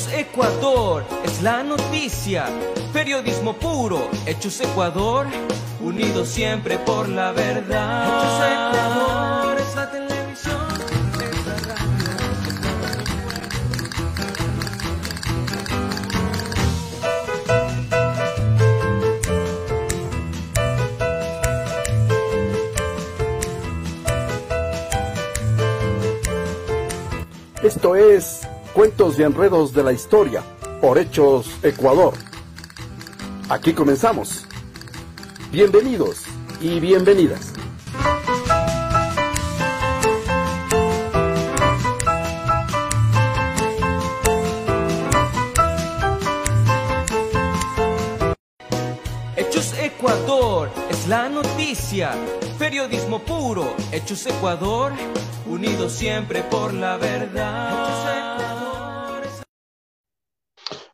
Hechos Ecuador es la noticia. Periodismo puro. Hechos Ecuador. Unidos siempre por la verdad. Hechos Ecuador es la televisión. es la radio. Esto es Cuentos y Enredos de la Historia por Hechos Ecuador. Aquí comenzamos. Bienvenidos y bienvenidas. Hechos Ecuador es la noticia. Periodismo puro. Hechos Ecuador. Unidos siempre por la verdad.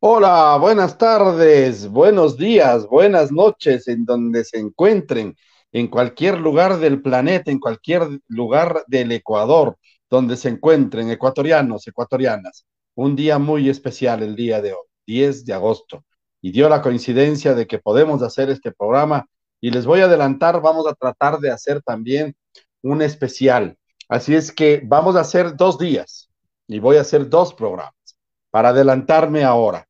Hola, buenas tardes, buenos días, buenas noches en donde se encuentren, en cualquier lugar del planeta, en cualquier lugar del Ecuador, donde se encuentren ecuatorianos, ecuatorianas. Un día muy especial el día de hoy, 10 de agosto, y dio la coincidencia de que podemos hacer este programa y les voy a adelantar, vamos a tratar de hacer también un especial. Así es que vamos a hacer dos días y voy a hacer dos programas para adelantarme ahora.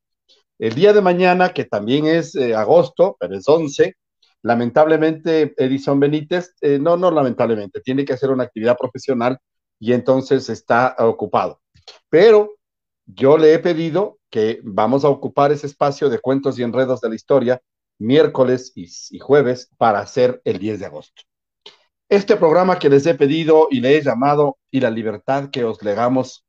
El día de mañana, que también es eh, agosto, pero es 11, lamentablemente Edison Benítez, eh, no, no lamentablemente, tiene que hacer una actividad profesional y entonces está ocupado. Pero yo le he pedido que vamos a ocupar ese espacio de cuentos y enredos de la historia miércoles y, y jueves para hacer el 10 de agosto. Este programa que les he pedido y le he llamado y la libertad que os legamos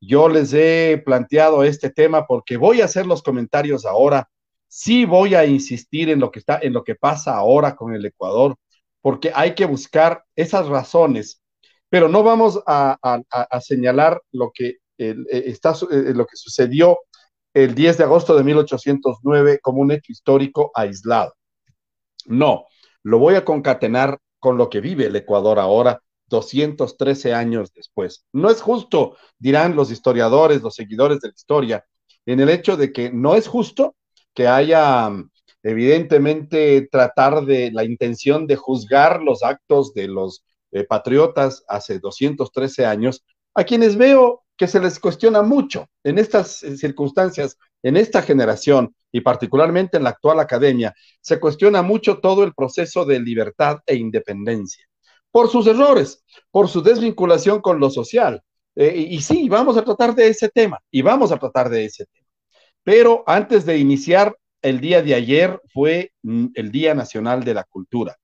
yo les he planteado este tema porque voy a hacer los comentarios ahora. Sí voy a insistir en lo que está, en lo que pasa ahora con el Ecuador, porque hay que buscar esas razones, pero no vamos a, señalar lo que eh, está, eh, lo que sucedió el 10 de agosto de 1809 como un hecho histórico aislado. No, lo voy a concatenar con lo que vive el Ecuador ahora 213 años después. No es justo, dirán los historiadores, los seguidores de la historia, en el hecho de que no es justo que haya evidentemente tratar de la intención de juzgar los actos de los eh, patriotas hace 213 años, a quienes veo que se les cuestiona mucho en estas circunstancias, en esta generación y particularmente en la actual academia, se cuestiona mucho todo el proceso de libertad e independencia por sus errores, por su desvinculación con lo social. Eh, y, sí, vamos a tratar de ese tema, y vamos a tratar de ese tema. Pero antes de iniciar, el día de ayer fue mm, el Día Nacional de la Cultura.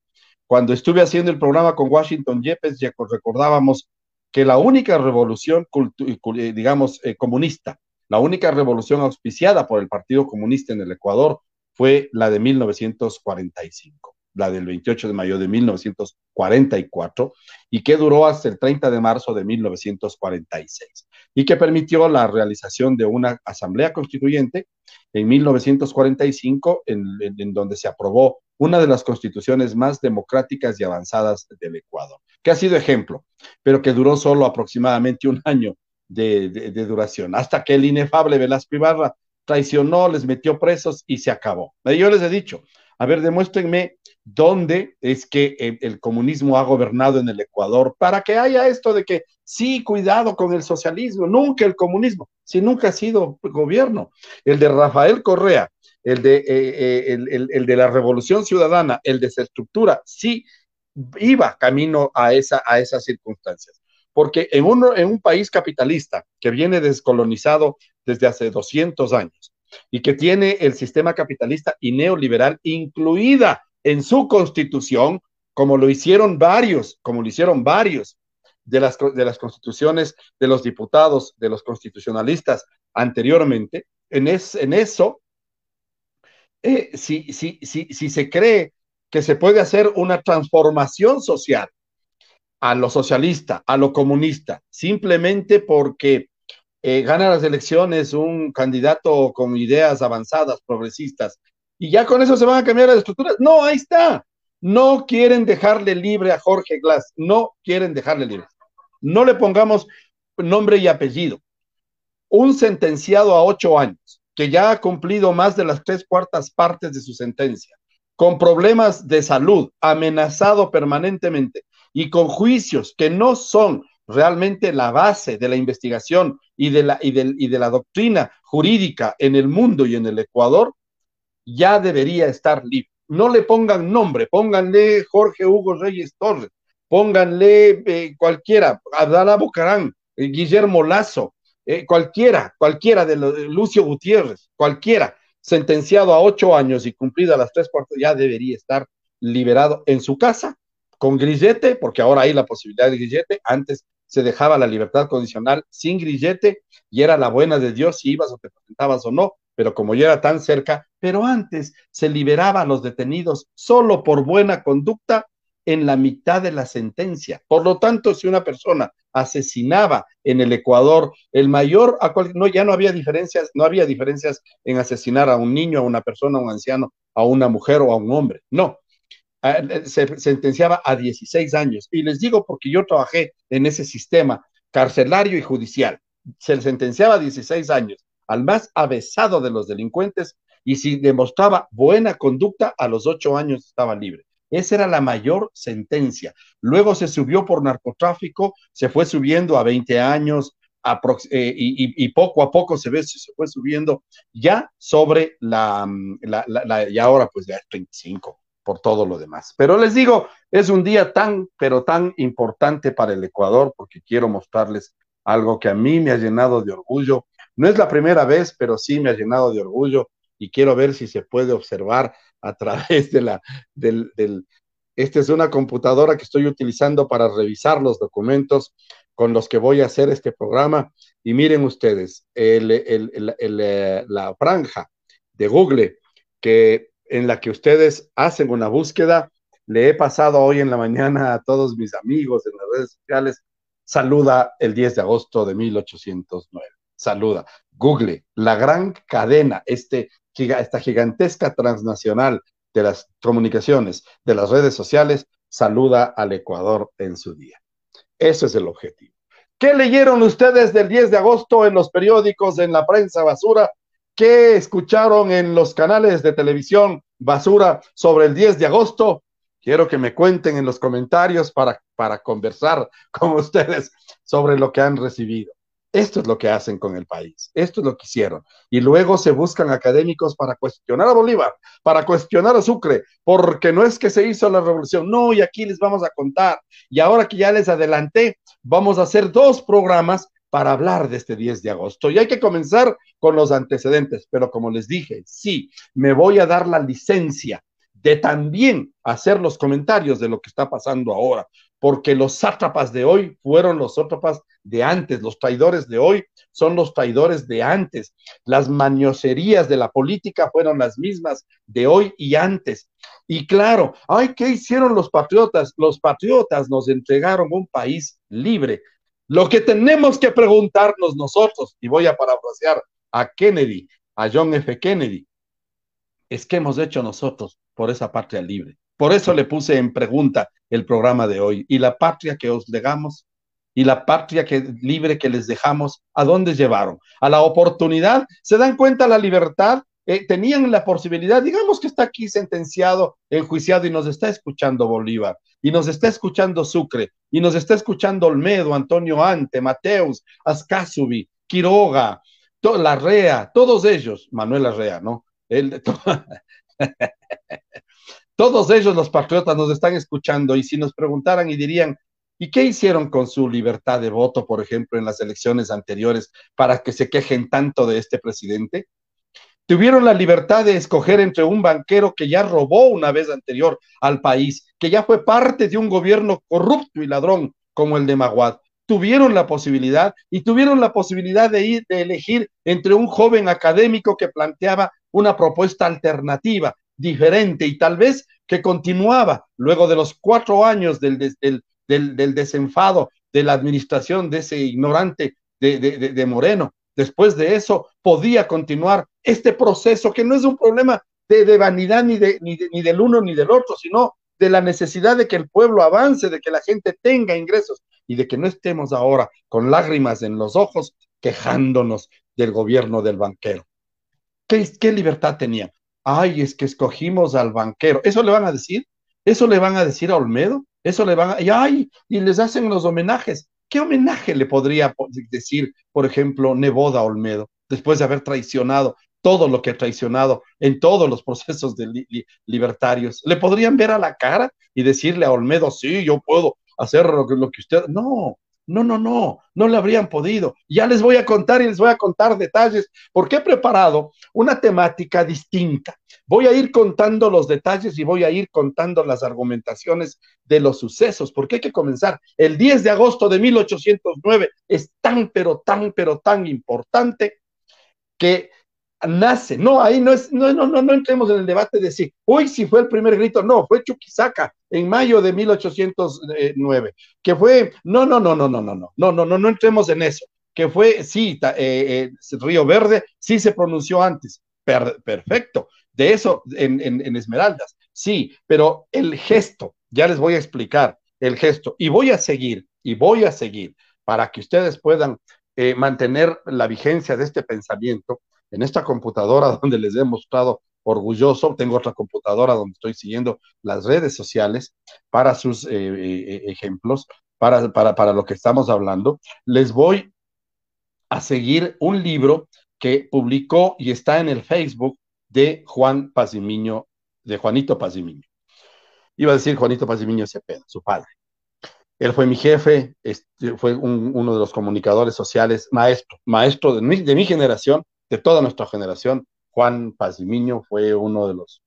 Cuando estuve haciendo el programa con Washington Yepes, ya recordábamos que la única revolución, eh, digamos, eh, comunista, la única revolución auspiciada por el Partido Comunista en el Ecuador fue la de 1945 la del 28 de mayo de 1944, y que duró hasta el 30 de marzo de 1946, y que permitió la realización de una asamblea constituyente en 1945, en, donde se aprobó una de las constituciones más democráticas y avanzadas del Ecuador, que ha sido ejemplo, pero que duró solo aproximadamente un año de duración, hasta que el inefable Velasco Ibarra traicionó, les metió presos y se acabó. Yo les he dicho, a ver, demuéstrenme dónde es que el, comunismo ha gobernado en el Ecuador para que haya esto de que sí, cuidado con el socialismo, nunca el comunismo, si nunca ha sido gobierno. El de Rafael Correa, el de, eh, eh, el, de la Revolución Ciudadana, el de estructura, sí iba camino a, esa, a esas circunstancias. Porque en un, en un país capitalista que viene descolonizado desde hace 200 años y que tiene el sistema capitalista y neoliberal incluida en su constitución, como lo hicieron varios, como lo hicieron varios de las, de las constituciones de los diputados, de los constitucionalistas anteriormente, en, es, en eso, eh, si, si, si, si se cree que se puede hacer una transformación social a lo socialista, a lo comunista, simplemente porque eh, gana las elecciones un candidato con ideas avanzadas, progresistas, y ya con eso se van a cambiar las estructuras. No, ahí está. No quieren dejarle libre a Jorge Glass, no quieren dejarle libre. No le pongamos nombre y apellido. un sentenciado a ocho años, que ya ha cumplido más de las tres cuartas partes de su sentencia, con problemas de salud, amenazado permanentemente y con juicios que no son realmente la base de la investigación y de la, y y de la doctrina jurídica en el mundo y en el Ecuador, ya debería estar libre. No le pongan nombre, pónganle Jorge Hugo Reyes Torres, pónganle eh, cualquiera, Abdala Bucarán, eh, Guillermo Lazo, eh, cualquiera, cualquiera de Lucio Gutiérrez, cualquiera, sentenciado a ocho años y cumplida las tres cuartas, ya debería estar liberado en su casa con grillete, porque ahora hay la posibilidad de grillete, antes se dejaba la libertad condicional sin grillete y era la buena de Dios si ibas o te presentabas o no, pero como ya era tan cerca, pero antes se liberaba a los detenidos solo por buena conducta en la mitad de la sentencia. Por lo tanto, si una persona asesinaba en el Ecuador, el mayor, no, ya no había diferencias, no había diferencias en asesinar a un niño, a una persona, a un anciano, a una mujer o a un hombre. No, se sentenciaba a 16 años. Y les digo porque yo trabajé en ese sistema carcelario y judicial. Se sentenciaba a 16 años al más avesado de los delincuentes y si demostraba buena conducta, a los 8 años estaba libre. Esa era la mayor sentencia. Luego se subió por narcotráfico, se fue subiendo a 20 años, eh, y, poco a poco se ve, se fue subiendo ya sobre la, mm, la, y ahora pues ya es 25 por todo lo demás. Pero les digo, es un día tan, pero tan importante para el Ecuador porque quiero mostrarles algo que a mí me ha llenado de orgullo. No es la primera vez, pero sí me ha llenado de orgullo y quiero ver si se puede observar a través de la, del, esta es una computadora que estoy utilizando para revisar los documentos con los que voy a hacer este programa. Y miren ustedes, el, el, eh, la franja de Google que, en la que ustedes hacen una búsqueda, le he pasado hoy en la mañana a todos mis amigos en las redes sociales, saluda el 10 de agosto de 1809. Saluda. Google, la gran cadena, este esta gigantesca transnacional de las comunicaciones, de las redes sociales, saluda al Ecuador en su día. Ese es el objetivo. ¿Qué leyeron ustedes del 10 de agosto en los periódicos, en la prensa basura? ¿Qué escucharon en los canales de televisión basura sobre el 10 de agosto? Quiero que me cuenten en los comentarios para, para conversar con ustedes sobre lo que han recibido. Esto es lo que hacen con el país, esto es lo que hicieron. Y luego se buscan académicos para cuestionar a Bolívar, para cuestionar a Sucre, porque no es que se hizo la revolución, no, y aquí les vamos a contar. Y ahora que ya les adelanté, vamos a hacer dos programas para hablar de este 10 de agosto. Y hay que comenzar con los antecedentes, pero como les dije, sí, me voy a dar la licencia de también hacer los comentarios de lo que está pasando ahora, porque los sátrapas de hoy fueron los sátrapas de antes, los traidores de hoy son los traidores de antes, las maniocerías de la política fueron las mismas de hoy y antes. Y claro, ay, ¿qué hicieron los patriotas? Los patriotas nos entregaron un país libre. Lo que tenemos que preguntarnos nosotros, y voy a parafrasear a Kennedy, a John F. Kennedy, es qué hemos hecho nosotros por esa patria libre. Por eso le puse en pregunta el programa de hoy. ¿Y la patria que os legamos? ¿Y la patria que, libre que les dejamos? ¿A dónde llevaron? ¿A la oportunidad? ¿Se dan cuenta la libertad? Eh, tenían la posibilidad, digamos que está aquí sentenciado, enjuiciado y nos está escuchando Bolívar, y nos está escuchando Sucre, y nos está escuchando Olmedo, Antonio Ante, Mateus, Ascasubi, Quiroga, Larrea, todos ellos, Manuel Larrea, ¿no? Todos ellos, los patriotas, nos están escuchando y si nos preguntaran y dirían, ¿y qué hicieron con su libertad de voto, por ejemplo, en las elecciones anteriores para que se quejen tanto de este presidente? Tuvieron la libertad de escoger entre un banquero que ya robó una vez anterior al país, que ya fue parte de un gobierno corrupto y ladrón como el de Maguad. Tuvieron la posibilidad y tuvieron la posibilidad de ir, de elegir entre un joven académico que planteaba una propuesta alternativa diferente y tal vez que continuaba luego de los cuatro años del, del, desenfado de la administración de ese ignorante de, Moreno. Después de eso podía continuar este proceso que no es un problema de, vanidad ni, ni, ni del uno ni del otro, sino de la necesidad de que el pueblo avance, de que la gente tenga ingresos y de que no estemos ahora con lágrimas en los ojos quejándonos del gobierno del banquero. ¿Qué, qué libertad tenían? Ay, es que escogimos al banquero. ¿Eso le van a decir? ¿Eso le van a decir a Olmedo? ¿Eso le van a... Y, ay, y les hacen los homenajes. ¿Qué homenaje le podría decir, por ejemplo, Neboda Olmedo, después de haber traicionado todo lo que ha traicionado en todos los procesos de libertarios? ¿Le podrían ver a la cara y decirle a Olmedo, sí, yo puedo hacer lo que, lo que usted... No, no, no, no, no le habrían podido. Ya les voy a contar y les voy a contar detalles, porque he preparado una temática distinta. Voy a ir contando los detalles y voy a ir contando las argumentaciones de los sucesos, porque hay que comenzar. El 10 de agosto de 1809 es tan, pero tan, pero tan importante que nace. No, ahí no es, no, no, no, no entremos en el debate de si, uy, si fue el primer grito, no, fue Chuquisaca en mayo de 1809, que fue, no, no, no, no, no, no, no, no, no, no, no entremos en eso, que fue, sí, eh, eh, Río Verde, sí se pronunció antes, perfecto, de eso en, en, Esmeraldas, sí, pero el gesto, ya les voy a explicar el gesto, y voy a seguir, y voy a seguir, para que ustedes puedan eh, mantener la vigencia de este pensamiento, en esta computadora donde les he mostrado orgulloso, tengo otra computadora donde estoy siguiendo las redes sociales para sus eh, eh, ejemplos, para, para, para lo que estamos hablando. Les voy a seguir un libro que publicó y está en el Facebook de Juan Pazimiño, de Juanito Pazimiño. Iba a decir Juanito Pazimiño Cepeda, su padre. Él fue mi jefe, este, fue uno de los comunicadores sociales, maestro, maestro de mi generación, de toda nuestra generación. Juan Pazimiño fue uno de los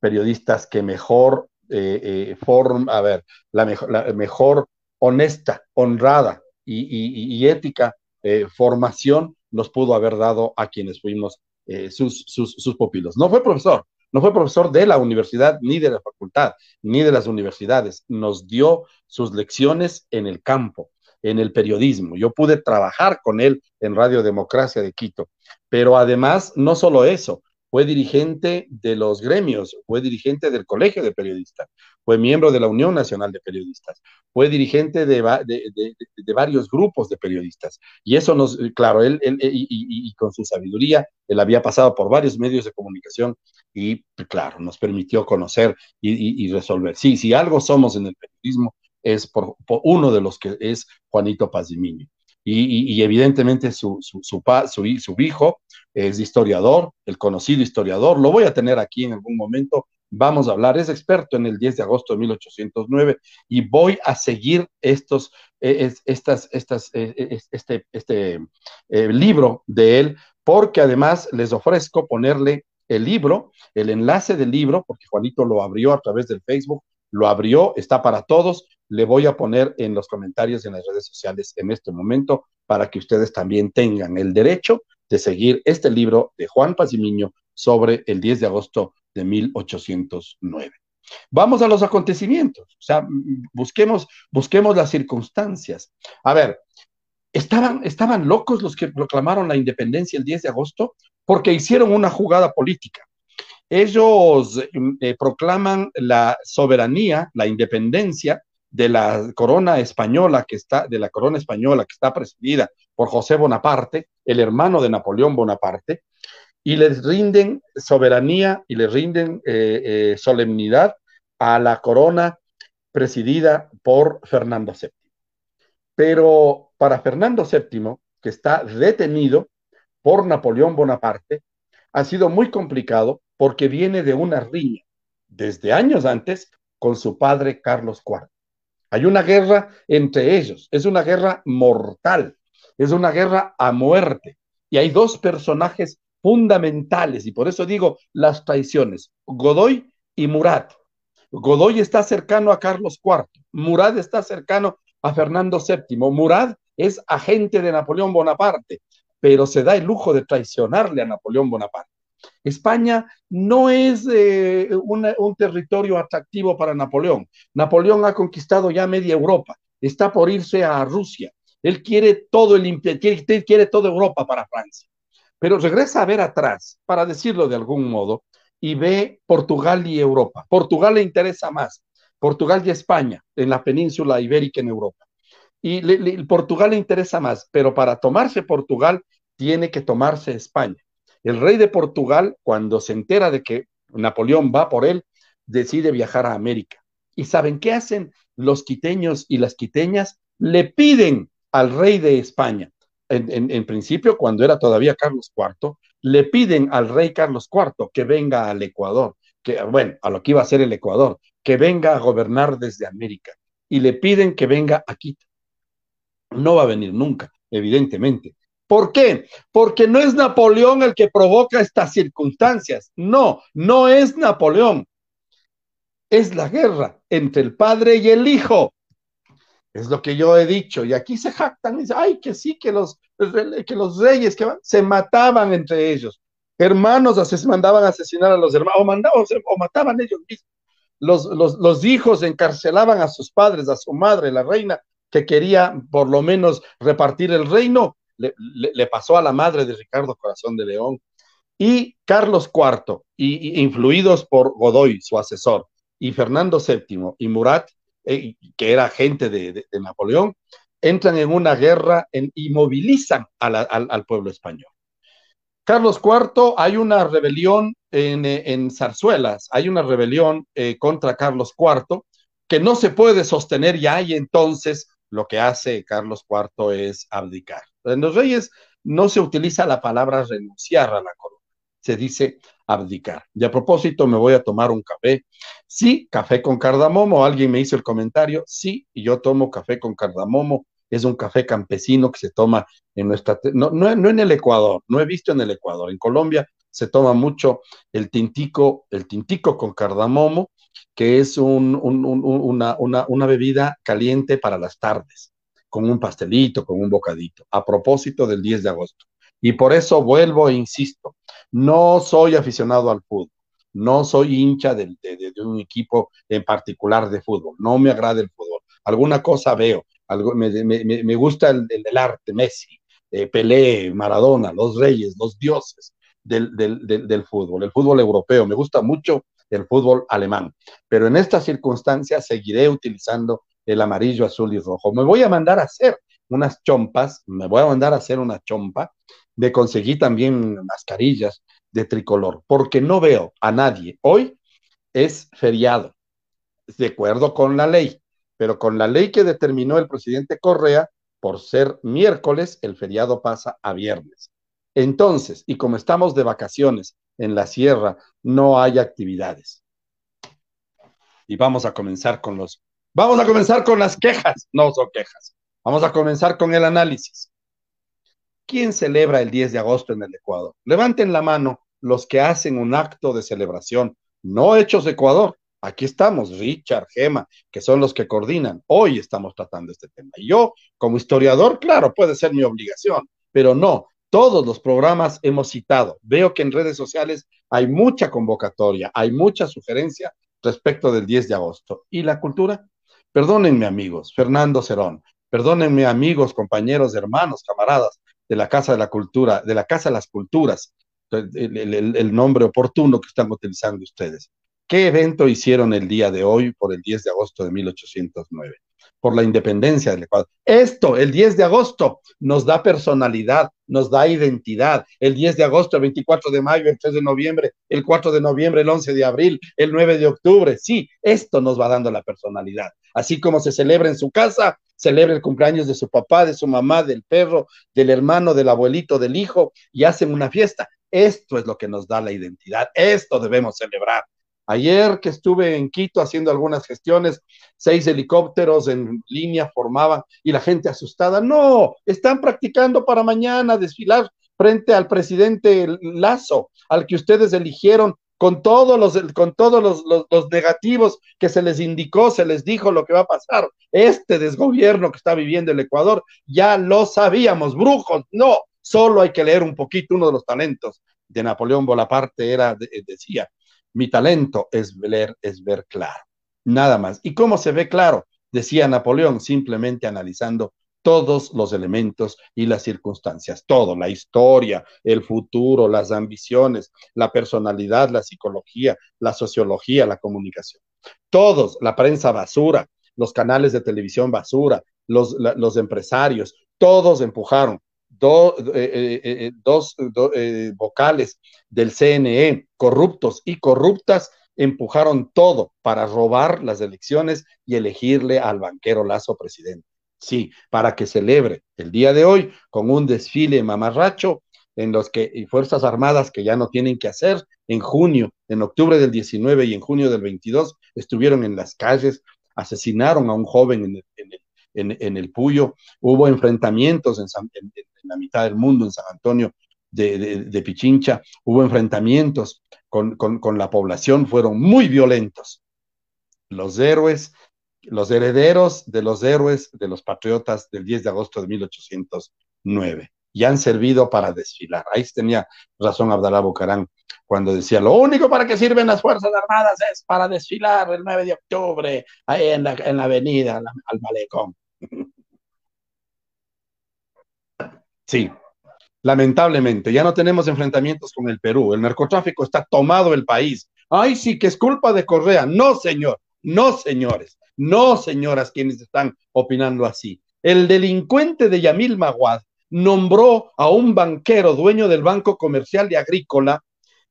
periodistas que mejor eh, eh a ver, la mejor, la mejor honesta, honrada y, ética eh, formación nos pudo haber dado a quienes fuimos eh, sus, sus, sus pupilos. No fue profesor, no fue profesor de la universidad, ni de la facultad, ni de las universidades. Nos dio sus lecciones en el campo, en el periodismo. Yo pude trabajar con él en Radio Democracia de Quito. Pero además, no solo eso, fue dirigente de los gremios, fue dirigente del Colegio de Periodistas, fue miembro de la Unión Nacional de Periodistas, fue dirigente de, varios grupos de periodistas. Y eso nos, claro, él, y, con su sabiduría, él había pasado por varios medios de comunicación y, claro, nos permitió conocer y, resolver. Sí, si algo somos en el periodismo, es por, uno de los que es Juanito Pazimiño y, evidentemente su, su, su, su, hijo es historiador, el conocido historiador, lo voy a tener aquí en algún momento, vamos a hablar, es experto en el 10 de agosto de 1809 y voy a seguir estos, eh, estas, estas, eh, eh, este, este libro de él, porque además les ofrezco ponerle el libro, el enlace del libro, porque Juanito lo abrió a través del Facebook, lo abrió, está para todos, le voy a poner en los comentarios en las redes sociales en este momento para que ustedes también tengan el derecho de seguir este libro de Juan Pazimiño sobre el 10 de agosto de 1809. Vamos a los acontecimientos, o sea, busquemos, busquemos las circunstancias. A ver, ¿estaban, ¿estaban locos los que proclamaron la independencia el 10 de agosto? Porque hicieron una jugada política. Ellos eh, proclaman la soberanía, la independencia de la corona española que está, de la corona española que está presidida por José Bonaparte, el hermano de Napoleón Bonaparte, y les rinden soberanía y les rinden eh, eh, solemnidad a la corona presidida por Fernando VII. Pero para Fernando VII, que está detenido por Napoleón Bonaparte, ha sido muy complicado porque viene de una riña desde años antes con su padre Carlos IV. Hay una guerra entre ellos, es una guerra mortal, es una guerra a muerte. Y hay dos personajes fundamentales, y por eso digo las traiciones, Godoy y Murat. Godoy está cercano a Carlos IV, Murat está cercano a Fernando VII. Murat es agente de Napoleón Bonaparte, pero se da el lujo de traicionarle a Napoleón Bonaparte. España no es eh, un territorio atractivo para Napoleón. Napoleón ha conquistado ya media Europa, está por irse a Rusia. Él quiere todo el quiere, quiere toda Europa para Francia. Pero regresa a ver atrás, para decirlo de algún modo, y ve Portugal y Europa. Portugal le interesa más, Portugal y España en la península ibérica en Europa. y Portugal le interesa más, pero para tomarse Portugal tiene que tomarse España. El rey de Portugal, cuando se entera de que Napoleón va por él, decide viajar a América. ¿Y saben qué hacen los quiteños y las quiteñas? Le piden al rey de España, en, principio cuando era todavía Carlos IV, le piden al rey Carlos IV que venga al Ecuador, que bueno, a lo que iba a ser el Ecuador, que venga a gobernar desde América. Y le piden que venga a Quito. No va a venir nunca, evidentemente. ¿Por qué? Porque no es Napoleón el que provoca estas circunstancias. No, no es Napoleón. Es la guerra entre el padre y el hijo. Es lo que yo he dicho. Y aquí se jactan y dicen, ay, que sí, que los, que los reyes que se mataban entre ellos. Hermanos mandaban a asesinar a los hermanos, o, mataban ellos mismos. Los hijos encarcelaban a sus padres, a su madre, la reina, que quería por lo menos repartir el reino, le, pasó a la madre de Ricardo Corazón de León. Y Carlos IV, y, influidos por Godoy, su asesor, y Fernando VII y Murat, eh, que era agente de, Napoleón, entran en una guerra y movilizan al, pueblo español. Carlos IV, hay una rebelión en, Zarzuelas, hay una rebelión eh, contra Carlos IV que no se puede sostener ya y entonces lo que hace Carlos IV es abdicar. En los reyes no se utiliza la palabra renunciar a la corona, se dice abdicar. Y a propósito, me voy a tomar un café. Sí, café con cardamomo. Alguien me hizo el comentario. Sí, y yo tomo café con cardamomo. Es un café campesino que se toma en nuestra... No, no, en el Ecuador, no he visto en el Ecuador. En Colombia se toma mucho el tintico, el tintico con cardamomo, que es una, bebida caliente para las tardes, con un pastelito, con un bocadito, a propósito del 10 de agosto. Y por eso vuelvo e insisto, no soy aficionado al fútbol, no soy hincha de, un equipo en particular de fútbol, no me agrada el fútbol. Alguna cosa veo, algo, me, gusta el, el, arte, Messi, eh, Pelé, Maradona, los reyes, los dioses del, del fútbol, el fútbol europeo, me gusta mucho el fútbol alemán. Pero en estas circunstancias seguiré utilizando el amarillo, azul y rojo. Me voy a mandar a hacer unas chompas, me voy a mandar a hacer una chompa. Me conseguí también mascarillas de tricolor, porque no veo a nadie. Hoy es feriado, de acuerdo con la ley, pero con la ley que determinó el presidente Correa, por ser miércoles, el feriado pasa a viernes. Entonces, y como estamos de vacaciones en la sierra, no hay actividades. Y vamos a comenzar con los, vamos a comenzar con las quejas, no son quejas. Vamos a comenzar con el análisis. ¿Quién celebra el 10 de agosto en el Ecuador? Levanten la mano los que hacen un acto de celebración, no hechos Ecuador. Aquí estamos, Richard, Gema, que son los que coordinan. Hoy estamos tratando este tema. Y yo, como historiador, claro, puede ser mi obligación, pero no, todos los programas hemos citado. Veo que en redes sociales hay mucha convocatoria, hay mucha sugerencia respecto del 10 de agosto. ¿Y la cultura? Perdónenme amigos, Fernando Cerón, perdónenme amigos, compañeros, hermanos, camaradas de la Casa de la Cultura, de la Casa de las Culturas, el, nombre oportuno que están utilizando ustedes. ¿Qué evento hicieron el día de hoy por el 10 de agosto de 1809? Por la independencia del Ecuador. Esto, el 10 de agosto, nos da personalidad, nos da identidad. El 10 de agosto, el 24 de mayo, el 3 de noviembre, el 4 de noviembre, el 11 de abril, el 9 de octubre. Sí, esto nos va dando la personalidad. Así como se celebra en su casa, celebra el cumpleaños de su papá, de su mamá, del perro, del hermano, del abuelito, del hijo, y hacen una fiesta. Esto es lo que nos da la identidad. Esto debemos celebrar. Ayer que estuve en Quito haciendo algunas gestiones, seis helicópteros en línea formaban y la gente asustada. No, están practicando para mañana desfilar frente al presidente Lazo, al que ustedes eligieron con todos los, con todos los, los, negativos que se les indicó, se les dijo lo que va a pasar. Este desgobierno que está viviendo el Ecuador, ya lo sabíamos, brujos, no, solo hay que leer un poquito uno de los talentos de Napoleón Bonaparte, era, decía, mi talento es ver, es ver claro, nada más. ¿Y cómo se ve claro? Decía Napoleón, simplemente analizando todos los elementos y las circunstancias, todo, la historia, el futuro, las ambiciones, la personalidad, la psicología, la sociología, la comunicación. Todos, la prensa basura, los canales de televisión basura, los, los empresarios, todos empujaron. Eh, eh, dos vocales del CNE, corruptos y corruptas, empujaron todo para robar las elecciones y elegirle al banquero Lazo presidente. Sí, para que celebre el día de hoy con un desfile mamarracho en los que Fuerzas Armadas que ya no tienen que hacer, en junio, en octubre del 19 y en junio del 22, estuvieron en las calles, asesinaron a un joven en el, en, el Puyo, hubo enfrentamientos en, la mitad del mundo, en San Antonio de, Pichincha, hubo enfrentamientos con, con la población, fueron muy violentos. Los héroes los herederos de los héroes de los patriotas del 10 de agosto de 1809 y han servido para desfilar. Ahí tenía razón Abdalá Bucarán cuando decía, lo único para que sirven las Fuerzas Armadas es para desfilar el 9 de octubre ahí en la, en la avenida, al malecón. Sí, lamentablemente, ya no tenemos enfrentamientos con el Perú. El narcotráfico está tomado el país. Ay, sí, que es culpa de Correa. No, señor. No, señores. No, señoras, quienes están opinando así. El delincuente de Yamil Maguad nombró a un banquero dueño del Banco Comercial y Agrícola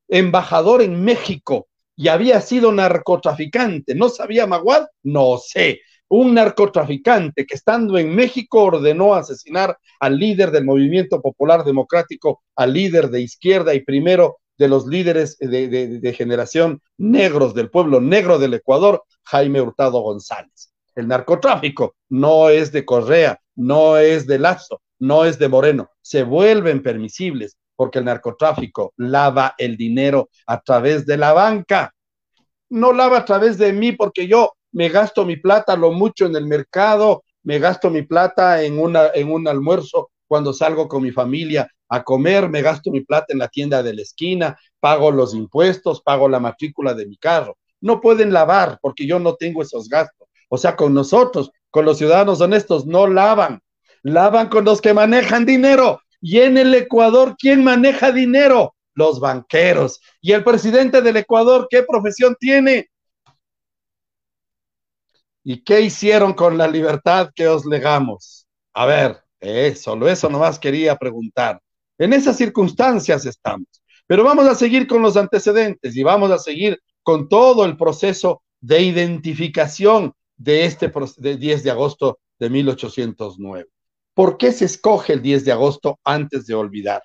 embajador en México y había sido narcotraficante. ¿No sabía Maguad? No sé. Un narcotraficante que estando en México ordenó asesinar al líder del movimiento popular democrático, al líder de izquierda y primero de los líderes de, generación negros del pueblo negro del Ecuador, Jaime Hurtado González. El narcotráfico no es de Correa, no es de Lazo, no es de Moreno, se vuelven permisibles porque el narcotráfico lava el dinero a través de la banca. No lava a través de mí porque yo me gasto mi plata lo mucho en el mercado, me gasto mi plata en, una, en un almuerzo cuando salgo con mi familia a comer, me gasto mi plata en la tienda de la esquina, pago los impuestos, pago la matrícula de mi carro. No pueden lavar porque yo no tengo esos gastos. O sea, con nosotros, con los ciudadanos honestos, no lavan. Lavan con los que manejan dinero. Y en el Ecuador, ¿quién maneja dinero? Los banqueros. ¿Y el presidente del Ecuador qué profesión tiene? ¿Y qué hicieron con la libertad que os legamos? A ver, eh, solo eso nomás quería preguntar. En esas circunstancias estamos. Pero vamos a seguir con los antecedentes y vamos a seguir con todo el proceso de identificación de este de 10 de agosto de 1809. ¿Por qué se escoge el 10 de agosto antes de olvidar?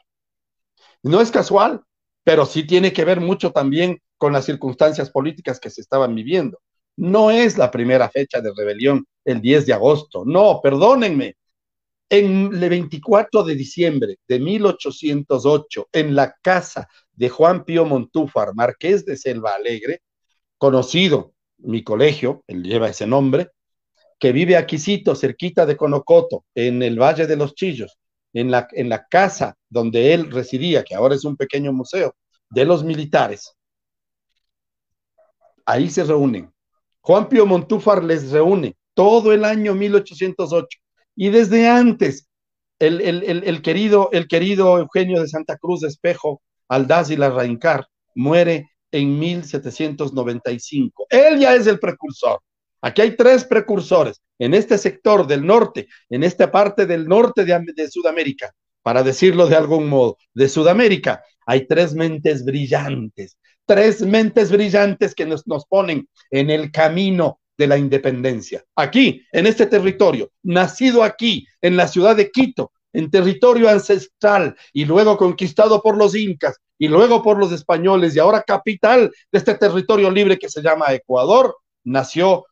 No es casual, pero sí tiene que ver mucho también con las circunstancias políticas que se estaban viviendo. No es la primera fecha de rebelión el 10 de agosto, no, perdónenme, en el 24 de diciembre de 1808, en la casa de Juan Pío Montúfar, marqués de Selva Alegre, conocido, mi colegio, él lleva ese nombre, que vive aquícito, cerquita de Conocoto, en el Valle de los Chillos, en la, en la casa donde él residía, que ahora es un pequeño museo, de los militares. Ahí se reúnen. Juan Pío Montúfar les reúne todo el año 1808 y desde antes, el, querido, el querido Eugenio de Santa Cruz de Espejo, Aldaz y Larraincar, muere en 1795. Él ya es el precursor. Aquí hay tres precursores en este sector del norte, en esta parte del norte de Sudamérica, para decirlo de algún modo, de Sudamérica, hay tres mentes brillantes, tres mentes brillantes que nos, nos ponen en el camino de la independencia. Aquí, en este territorio, nacido aquí, en la ciudad de Quito, en territorio ancestral y luego conquistado por los incas y luego por los españoles y ahora capital de este territorio libre que se llama Ecuador, nació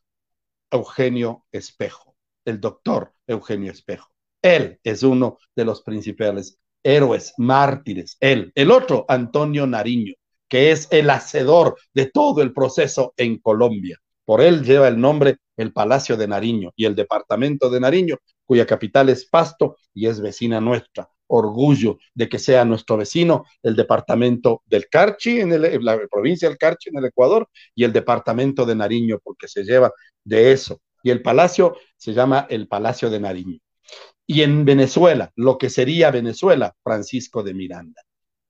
Eugenio Espejo, el doctor Eugenio Espejo. Él es uno de los principales héroes, mártires. Él, el otro, Antonio Nariño, que es el hacedor de todo el proceso en Colombia. Por él lleva el nombre el Palacio de Nariño y el Departamento de Nariño, cuya capital es Pasto y es vecina nuestra. Orgullo de que sea nuestro vecino el Departamento del Carchi, en, la provincia del Carchi, en el Ecuador, y el Departamento de Nariño, porque se lleva de eso. Y el palacio se llama el Palacio de Nariño. Y en Venezuela, lo que sería Venezuela, Francisco de Miranda.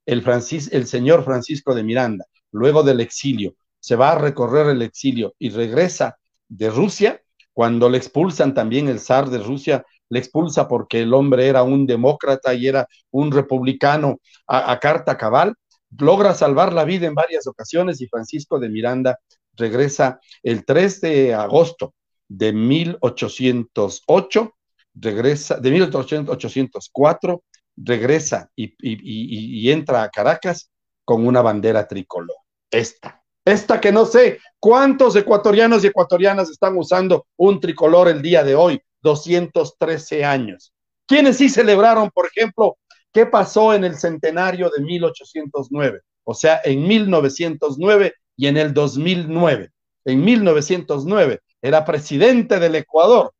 El, el señor Francisco de Miranda, luego del exilio, se va a recorrer el exilio y regresa de Rusia Cuando le expulsan también el zar de Rusia, le expulsa porque el hombre era un demócrata y era un republicano a, a carta cabal, logra salvar la vida en varias ocasiones y Francisco de Miranda regresa el 3 de agosto de 1808, regresa, de 1804, regresa y, entra a Caracas con una bandera tricolor. Esta, esta que no sé cuántos ecuatorianos y ecuatorianas están usando un tricolor el día de hoy, 213 años. ¿Quiénes sí celebraron, por ejemplo, qué pasó en el centenario de 1809? O sea, en 1909 y en el 2009. En 1909 era presidente del Ecuador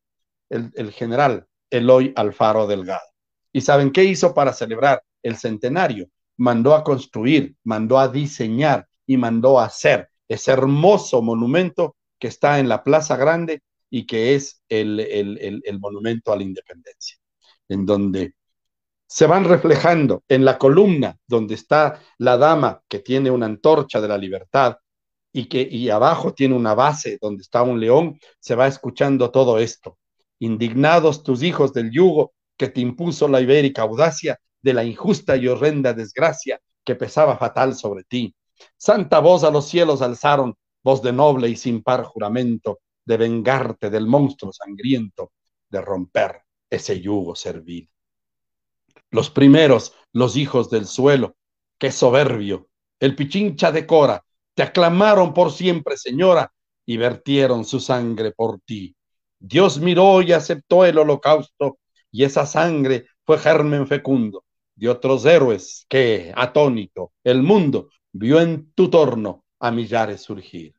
el, el general Eloy Alfaro Delgado. ¿Y saben qué hizo para celebrar el centenario? Mandó a construir, mandó a diseñar y mandó a hacer ese hermoso monumento que está en la Plaza Grande y que es el, el, el, monumento a la independencia, en donde se van reflejando en la columna donde está la dama que tiene una antorcha de la libertad y que y abajo tiene una base donde está un león, se va escuchando todo esto. Indignados tus hijos del yugo que te impuso la ibérica audacia de la injusta y horrenda desgracia que pesaba fatal sobre ti. Santa voz a los cielos alzaron, voz de noble y sin par juramento, de vengarte del monstruo sangriento, de romper ese yugo servil los primeros, los hijos del suelo, qué soberbio, el pichincha de Cora, te aclamaron por siempre, señora, y vertieron su sangre por ti. Dios miró y aceptó el holocausto, y esa sangre fue germen fecundo de otros héroes que, atónito, el mundo vio en tu torno a millares surgir.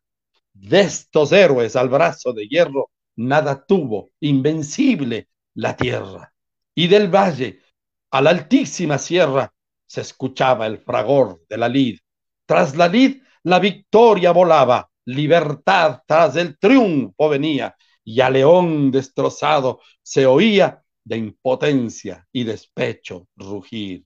De estos héroes al brazo de hierro, nada tuvo, invencible la tierra. Y del valle a la altísima sierra se escuchaba el fragor de la lid. Tras la lid, la victoria volaba, libertad tras el triunfo venía, y a león destrozado se oía de impotencia y despecho rugir.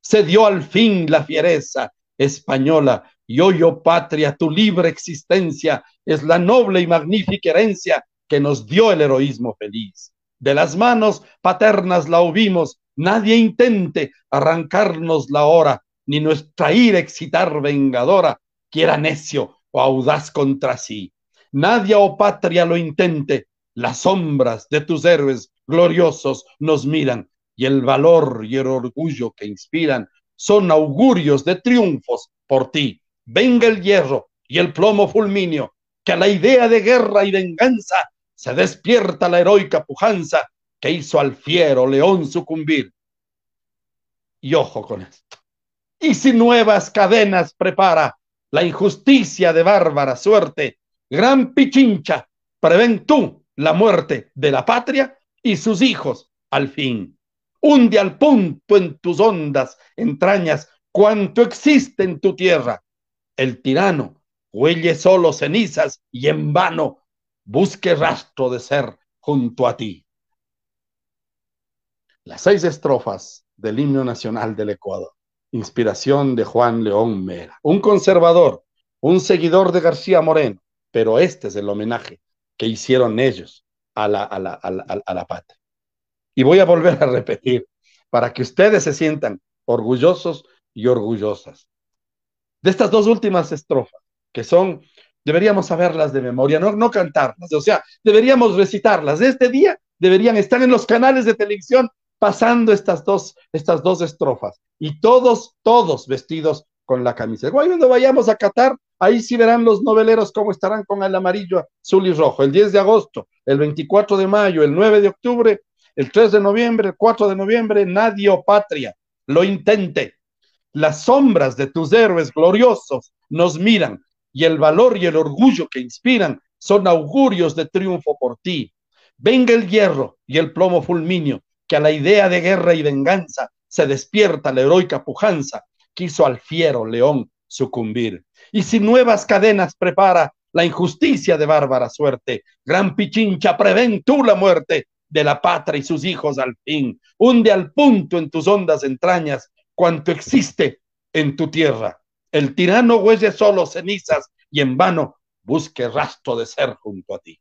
Se dio al fin la fiereza española, y hoy, oh patria, tu libre existencia es la noble y magnífica herencia que nos dio el heroísmo feliz. De las manos paternas la hubimos Nadie intente arrancarnos la hora, ni nuestra ira excitar vengadora, quiera necio o audaz contra sí. Nadie, oh patria, lo intente. Las sombras de tus héroes gloriosos nos miran, y el valor y el orgullo que inspiran son augurios de triunfos por ti. Venga el hierro y el plomo fulminio, que a la idea de guerra y venganza se despierta la heroica pujanza que hizo al fiero león sucumbir. Y ojo con esto. Y si nuevas cadenas prepara la injusticia de bárbara suerte, gran pichincha, prevén tú la muerte de la patria y sus hijos al fin. Hunde al punto en tus hondas entrañas cuanto existe en tu tierra. El tirano huelle solo cenizas y en vano busque rastro de ser junto a ti las seis estrofas del himno nacional del Ecuador. Inspiración de Juan León Mera, un conservador, un seguidor de García Moreno, pero este es el homenaje que hicieron ellos a la, a la, a la, a la patria. Y voy a volver a repetir para que ustedes se sientan orgullosos y orgullosas. De estas dos últimas estrofas, que son, deberíamos saberlas de memoria, no, no cantarlas, o sea, deberíamos recitarlas. Este día deberían estar en los canales de televisión pasando estas dos, estas dos estrofas. Y todos, todos vestidos con la camisa. Cuando vayamos a Qatar, ahí sí verán los noveleros cómo estarán con el amarillo, azul y rojo. El 10 de agosto, el 24 de mayo, el 9 de octubre, el 3 de noviembre, el 4 de noviembre, nadie o patria lo intente. Las sombras de tus héroes gloriosos nos miran y el valor y el orgullo que inspiran son augurios de triunfo por ti. Venga el hierro y el plomo fulminio que a la idea de guerra y venganza se despierta la heroica pujanza, quiso al fiero león sucumbir. Y si nuevas cadenas prepara la injusticia de bárbara suerte, gran pichincha, prevén tú la muerte de la patria y sus hijos al fin. Hunde al punto en tus hondas entrañas cuanto existe en tu tierra. El tirano huelle solo cenizas y en vano busque rastro de ser junto a ti.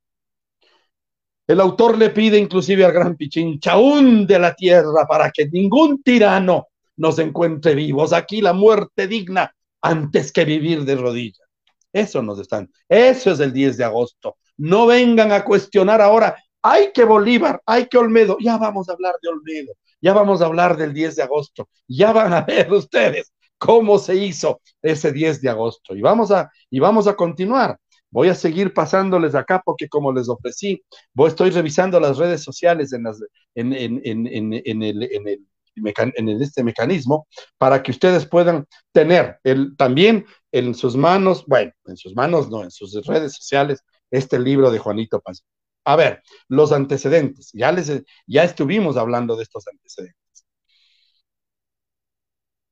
El autor le pide inclusive al gran Pichincha, de la tierra para que ningún tirano nos encuentre vivos. Aquí la muerte digna antes que vivir de rodillas. Eso nos están. Eso es el 10 de agosto. No vengan a cuestionar ahora, hay que Bolívar, hay que Olmedo. Ya vamos a hablar de Olmedo, ya vamos a hablar del 10 de agosto. Ya van a ver ustedes cómo se hizo ese 10 de agosto. Y vamos a, y vamos a continuar. Voy a seguir pasándoles acá porque como les ofrecí, voy, estoy revisando las redes sociales en, las, en, en, en, en el, el en este mecanismo para que ustedes puedan tener el, también en sus manos, bueno, en sus manos no, en sus redes sociales, este libro de Juanito Paz. A ver, los antecedentes, ya, les, ya estuvimos hablando de estos antecedentes.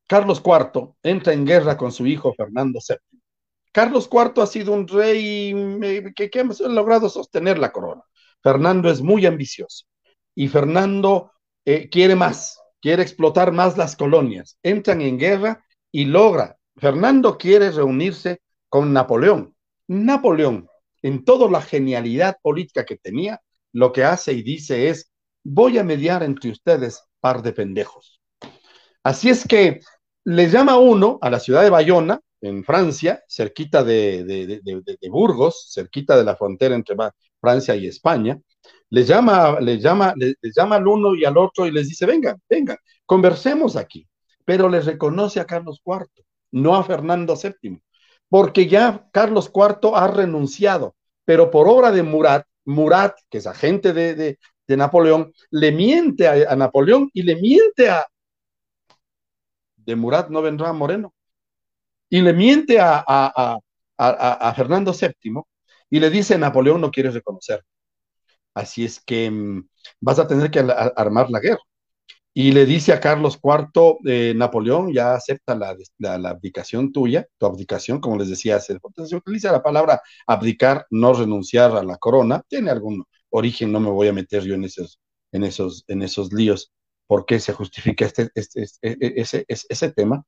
Carlos IV entra en guerra con su hijo Fernando VII. Carlos IV ha sido un rey que, ha logrado sostener la corona. Fernando es muy ambicioso y Fernando eh, quiere más, quiere explotar más las colonias. Entran en guerra y logra. Fernando quiere reunirse con Napoleón. Napoleón, en toda la genialidad política que tenía, lo que hace y dice es, voy a mediar entre ustedes, par de pendejos. Así es que le llama uno a la ciudad de Bayona, en Francia, cerquita de, Burgos, cerquita de la frontera entre Francia y España, le llama, le llama, le, llama al uno y al otro y les dice, venga, venga, conversemos aquí. Pero le reconoce a Carlos IV, no a Fernando VII, porque ya Carlos IV ha renunciado, pero por obra de Murat, Murat, que es agente de, Napoleón, le miente a, Napoleón y le miente a... De Murat no vendrá Moreno y le miente a, Fernando VII y le dice, Napoleón no quiere reconocer. Así es que mm, vas a tener que armar la guerra. Y le dice a Carlos IV, eh, Napoleón ya acepta la, abdicación tuya, tu abdicación, como les decía, se, se utiliza la palabra abdicar, no renunciar a la corona, tiene algún origen, no me voy a meter yo en esos, en esos, en esos líos, por qué se justifica este, este, este e, e, ese, ese, tema,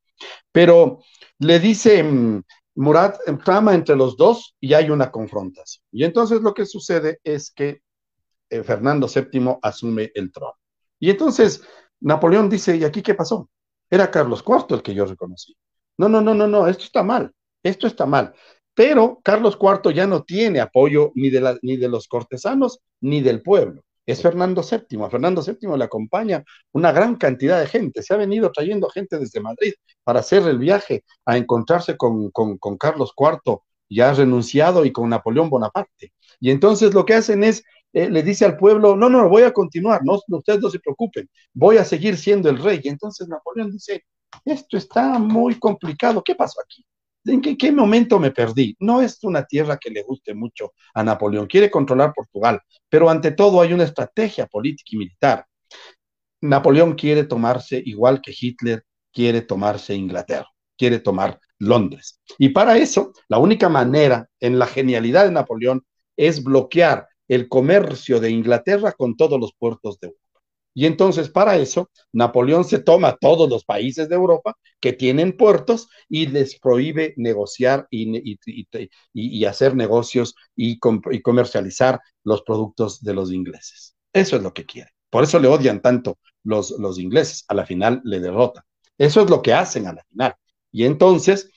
pero le dice mm, Murat, trama entre los dos y hay una confrontación. Y entonces lo que sucede es que eh, Fernando VII asume el trono. Y entonces Napoleón dice, ¿y aquí qué pasó? Era Carlos IV el que yo reconocí. No, no, no, no, no, esto está mal, esto está mal. Pero Carlos IV ya no tiene apoyo ni de, la, ni de los cortesanos ni del pueblo es Fernando VII. A Fernando VII le acompaña una gran cantidad de gente. Se ha venido trayendo gente desde Madrid para hacer el viaje a encontrarse con, Carlos IV, ya renunciado, y con Napoleón Bonaparte. Y entonces lo que hacen es, eh, le dice al pueblo, no, no, voy a continuar, no, ustedes no se preocupen, voy a seguir siendo el rey. Y entonces Napoleón dice, esto está muy complicado, ¿qué pasó aquí? ¿En qué, momento me perdí? No es una tierra que le guste mucho a Napoleón, quiere controlar Portugal, pero ante todo hay una estrategia política y militar. Napoleón quiere tomarse, igual que Hitler, quiere tomarse Inglaterra, quiere tomar Londres. Y para eso, la única manera en la genialidad de Napoleón es bloquear el comercio de Inglaterra con todos los puertos de Europa. Y entonces para eso, Napoleón se toma todos los países de Europa que tienen puertos y les prohíbe negociar y, y, hacer negocios y, comercializar los productos de los ingleses. Eso es lo que quiere. Por eso le odian tanto los, los ingleses. A la final le derrotan. Eso es lo que hacen a la final. Y entonces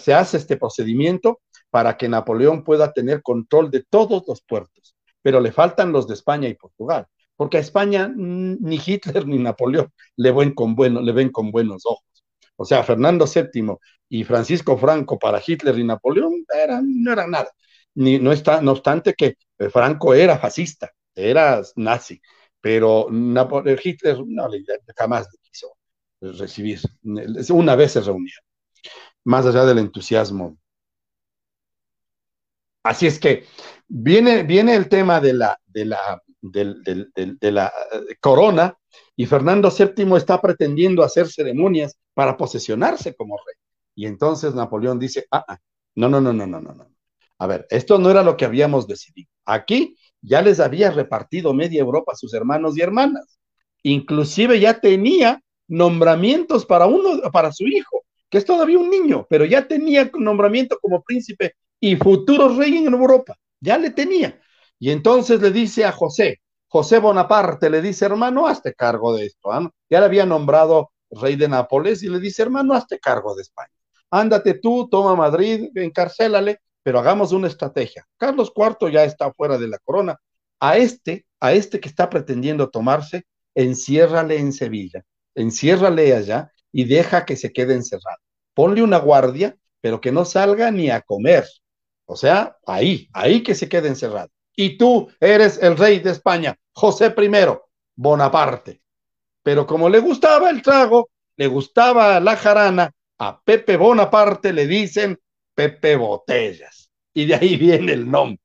se hace este procedimiento para que Napoleón pueda tener control de todos los puertos, pero le faltan los de España y Portugal porque a España ni Hitler ni Napoleón le ven con, bueno, le ven con buenos ojos. O sea, Fernando VII y Francisco Franco para Hitler y Napoleón eran, no eran nada. Ni, no, está, no obstante que eh, Franco era fascista, era nazi, pero Hitler no, jamás le quiso recibir. Una vez se reunía, más allá del entusiasmo. Así es que viene, viene el tema de la, de la de la eh, corona y Fernando VII está pretendiendo hacer ceremonias para posesionarse como rey. Y entonces Napoleón dice, ah, ah, no, no, no, no, no, no, no. A ver, esto no era lo que habíamos decidido. Aquí ya les había repartido media Europa a sus hermanos y hermanas. Inclusive ya tenía nombramientos para uno, para su hijo, que es todavía un niño, pero ya tenía nombramiento como príncipe y futuro rey en Europa. Ya le tenía. Y entonces le dice a José, José Bonaparte le dice, hermano, hazte cargo de esto. ¿ah? Ya le había nombrado rey de Nápoles y le dice, hermano, hazte cargo de España. Ándate tú, toma Madrid, encarcélale, pero hagamos una estrategia. Carlos IV ya está fuera de la corona. A este, a este que está pretendiendo tomarse, enciérrale en Sevilla, enciérrale allá y deja que se quede encerrado. Ponle una guardia, pero que no salga ni a comer. O sea, ahí, ahí que se quede encerrado. Y tú eres el rey de España, José I, Bonaparte. Pero como le gustaba el trago, le gustaba la jarana, a Pepe Bonaparte le dicen Pepe Botellas. Y de ahí viene el nombre.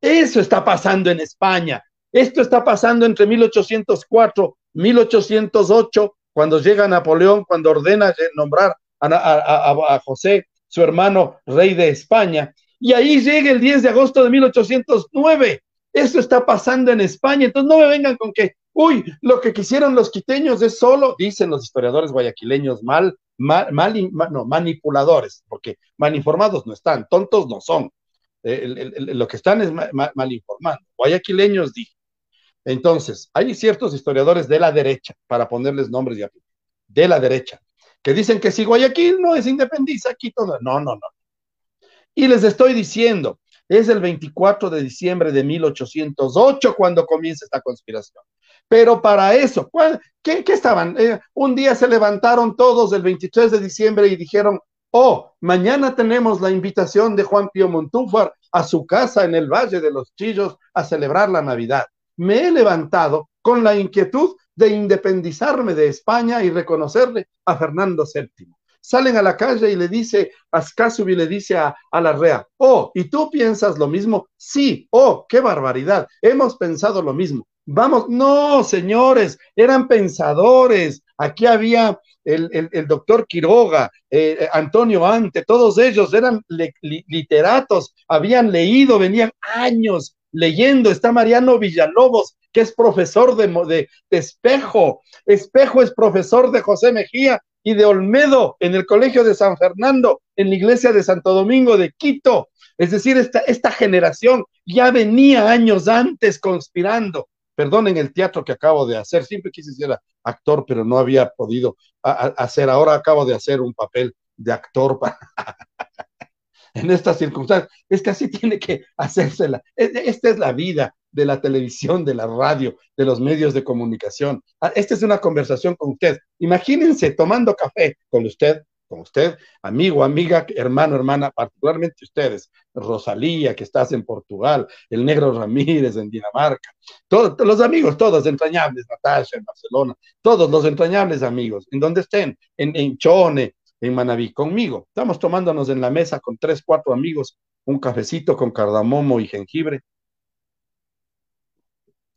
Eso está pasando en España. Esto está pasando entre 1804 1808, cuando llega Napoleón, cuando ordena nombrar a, José, su hermano, rey de España. Y ahí llega el 10 de agosto de 1809. Eso está pasando en España. Entonces no me vengan con que, uy, lo que quisieron los quiteños es solo, dicen los historiadores guayaquileños, mal, mal, no, manipuladores, porque mal informados no están, tontos no son. Eh, lo que están es mal, informando. Guayaquileños dije. Entonces, hay ciertos historiadores de la derecha, para ponerles nombres y de la derecha, que dicen que si Guayaquil no es independiza, aquí todo. No, no, no. Y les estoy diciendo, es el 24 de diciembre de 1808 cuando comienza esta conspiración. Pero para eso, ¿qué, estaban? Eh, un día se levantaron todos el 23 de diciembre y dijeron, oh, mañana tenemos la invitación de Juan Pío Montúfar a su casa en el Valle de los Chillos a celebrar la Navidad. Me he levantado con la inquietud de independizarme de España y reconocerle a Fernando VII salen a la calle y le dice, Ascasubi le dice a, a la REA, oh, ¿y tú piensas lo mismo? Sí, oh, qué barbaridad, hemos pensado lo mismo. Vamos, no, señores, eran pensadores. Aquí había el, doctor Quiroga, eh, eh, Antonio Ante, todos ellos eran literatos, habían leído, venían años leyendo. Está Mariano Villalobos, que es profesor de, de, Espejo. Espejo es profesor de José Mejía y de Olmedo en el Colegio de San Fernando, en la iglesia de Santo Domingo de Quito. Es decir, esta, esta generación ya venía años antes conspirando. Perdonen el teatro que acabo de hacer, siempre quise ser actor, pero no había podido hacer. Ahora acabo de hacer un papel de actor para, en estas circunstancias. Es que así tiene que hacérsela. E, e, esta es la vida de la televisión, de la radio, de los medios de comunicación. Ah, esta es una conversación con usted. Imagínense tomando café con usted, con usted, amigo, amiga, hermano, hermana, particularmente ustedes, Rosalía, que estás en Portugal, el negro Ramírez en Dinamarca, todos los amigos, todos entrañables, Natasha en Barcelona, todos los entrañables amigos, en donde estén, en, en Chone, en Manaví, conmigo. Estamos tomándonos en la mesa con tres, cuatro amigos, un cafecito con cardamomo y jengibre.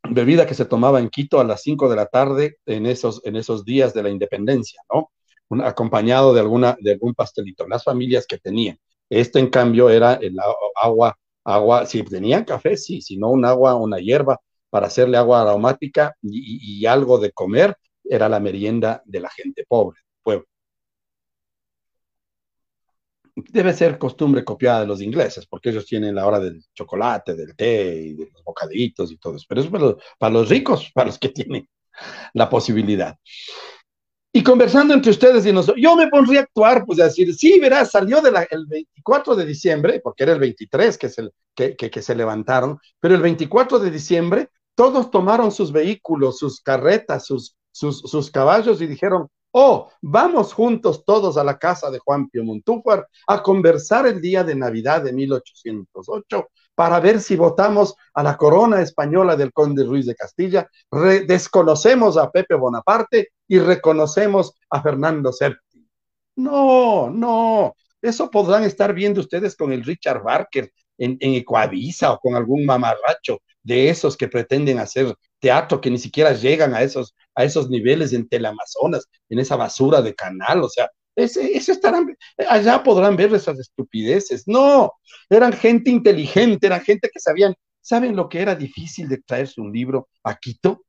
Bebida que se tomaba en Quito a las cinco de la tarde en esos, en esos días de la independencia, ¿no? acompañado de, alguna, de algún pastelito, las familias que tenían. Este, en cambio, era el agua, agua, si tenían café, sí, si no un agua, una hierba para hacerle agua aromática y algo de comer, era la merienda de la gente pobre, pueblo debe ser costumbre copiada de los ingleses, porque ellos tienen la hora del chocolate, del té y de los bocaditos y todo eso. Pero es para los, ricos, para los que tienen la posibilidad. Y conversando entre ustedes y nosotros, yo me pondría a actuar, pues a decir, sí, verás, salió de el 24 de diciembre, porque era el 23 que, se levantaron, pero el 24 de diciembre todos tomaron sus vehículos, sus carretas, sus caballos y dijeron, Oh, vamos juntos todos a la casa de Juan Pío Montúfar a conversar el día de Navidad de 1808 para ver si votamos a la corona española del conde Ruiz de Castilla, desconocemos a Pepe Bonaparte y reconocemos a Fernando VII. No, no, eso podrán estar viendo ustedes con el Richard Barker en, en Ecuavisa o con algún mamarracho de esos que pretenden hacer teatro que ni siquiera llegan a esos, a esos niveles en Teleamazonas, en esa basura de canal, o sea, ese, estarán, allá podrán ver esas estupideces. No, eran gente inteligente, eran gente que sabían, ¿saben lo que era difícil de traerse un libro a Quito?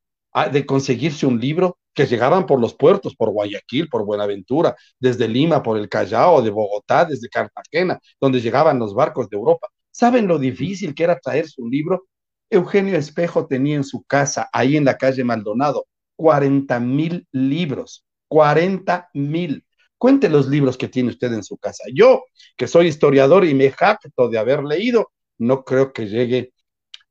de conseguirse un libro que llegaban por los puertos, por Guayaquil, por Buenaventura, desde Lima, por el Callao, de Bogotá, desde Cartagena, donde llegaban los barcos de Europa. ¿Saben lo difícil que era traerse un libro? Eugenio Espejo tenía en su casa, ahí en la calle Maldonado, 40 mil libros, 40 mil. Cuente los libros que tiene usted en su casa. Yo, que soy historiador y me jacto de haber leído, no creo que llegue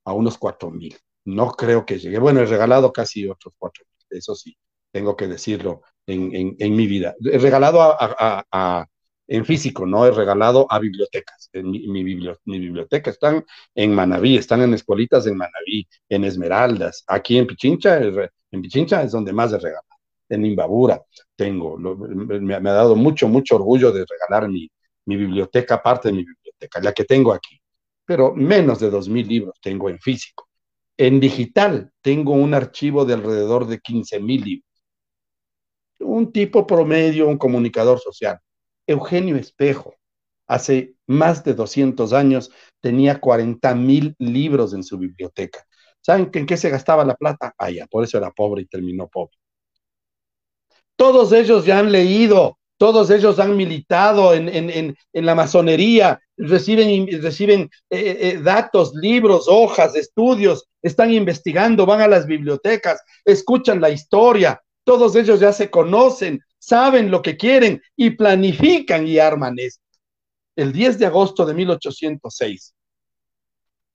a unos 4 mil. No creo que llegue. Bueno, he regalado casi otros 4 mil, eso sí, tengo que decirlo en, mi vida. He regalado a, en físico, no he regalado a bibliotecas. Mi, mi, biblioteca están en Manabí, están en escuelitas en Manabí, en Esmeraldas. Aquí en Pichincha, en Pichincha es donde más he regalado. En Imbabura tengo, me, ha dado mucho, mucho orgullo de regalar mi, mi biblioteca, parte de mi biblioteca, la que tengo aquí. Pero menos de dos mil libros tengo en físico. En digital tengo un archivo de alrededor de 15 mil libros. Un tipo promedio, un comunicador social Eugenio Espejo, hace más de 200 años, tenía 40 mil libros en su biblioteca. ¿Saben en qué se gastaba la plata? Ah, ya, por eso era pobre y terminó pobre. Todos ellos ya han leído, todos ellos han militado en, la masonería, reciben, reciben eh, eh, eh, datos, libros, hojas, estudios, están investigando, van a las bibliotecas, escuchan la historia, todos ellos ya se conocen, saben lo que quieren y planifican y arman esto. El 10 de agosto de 1806,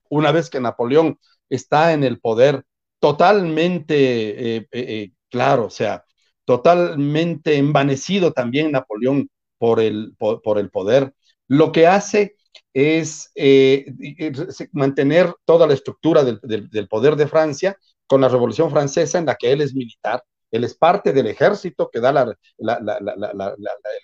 una vez que Napoleón está en el poder totalmente eh, eh, eh, claro, o sea, totalmente envanecido también Napoleón por el, por, el poder, lo que hace es mantener toda la estructura del, poder de Francia con la Revolución Francesa en la que él es militar él es parte del ejército que da el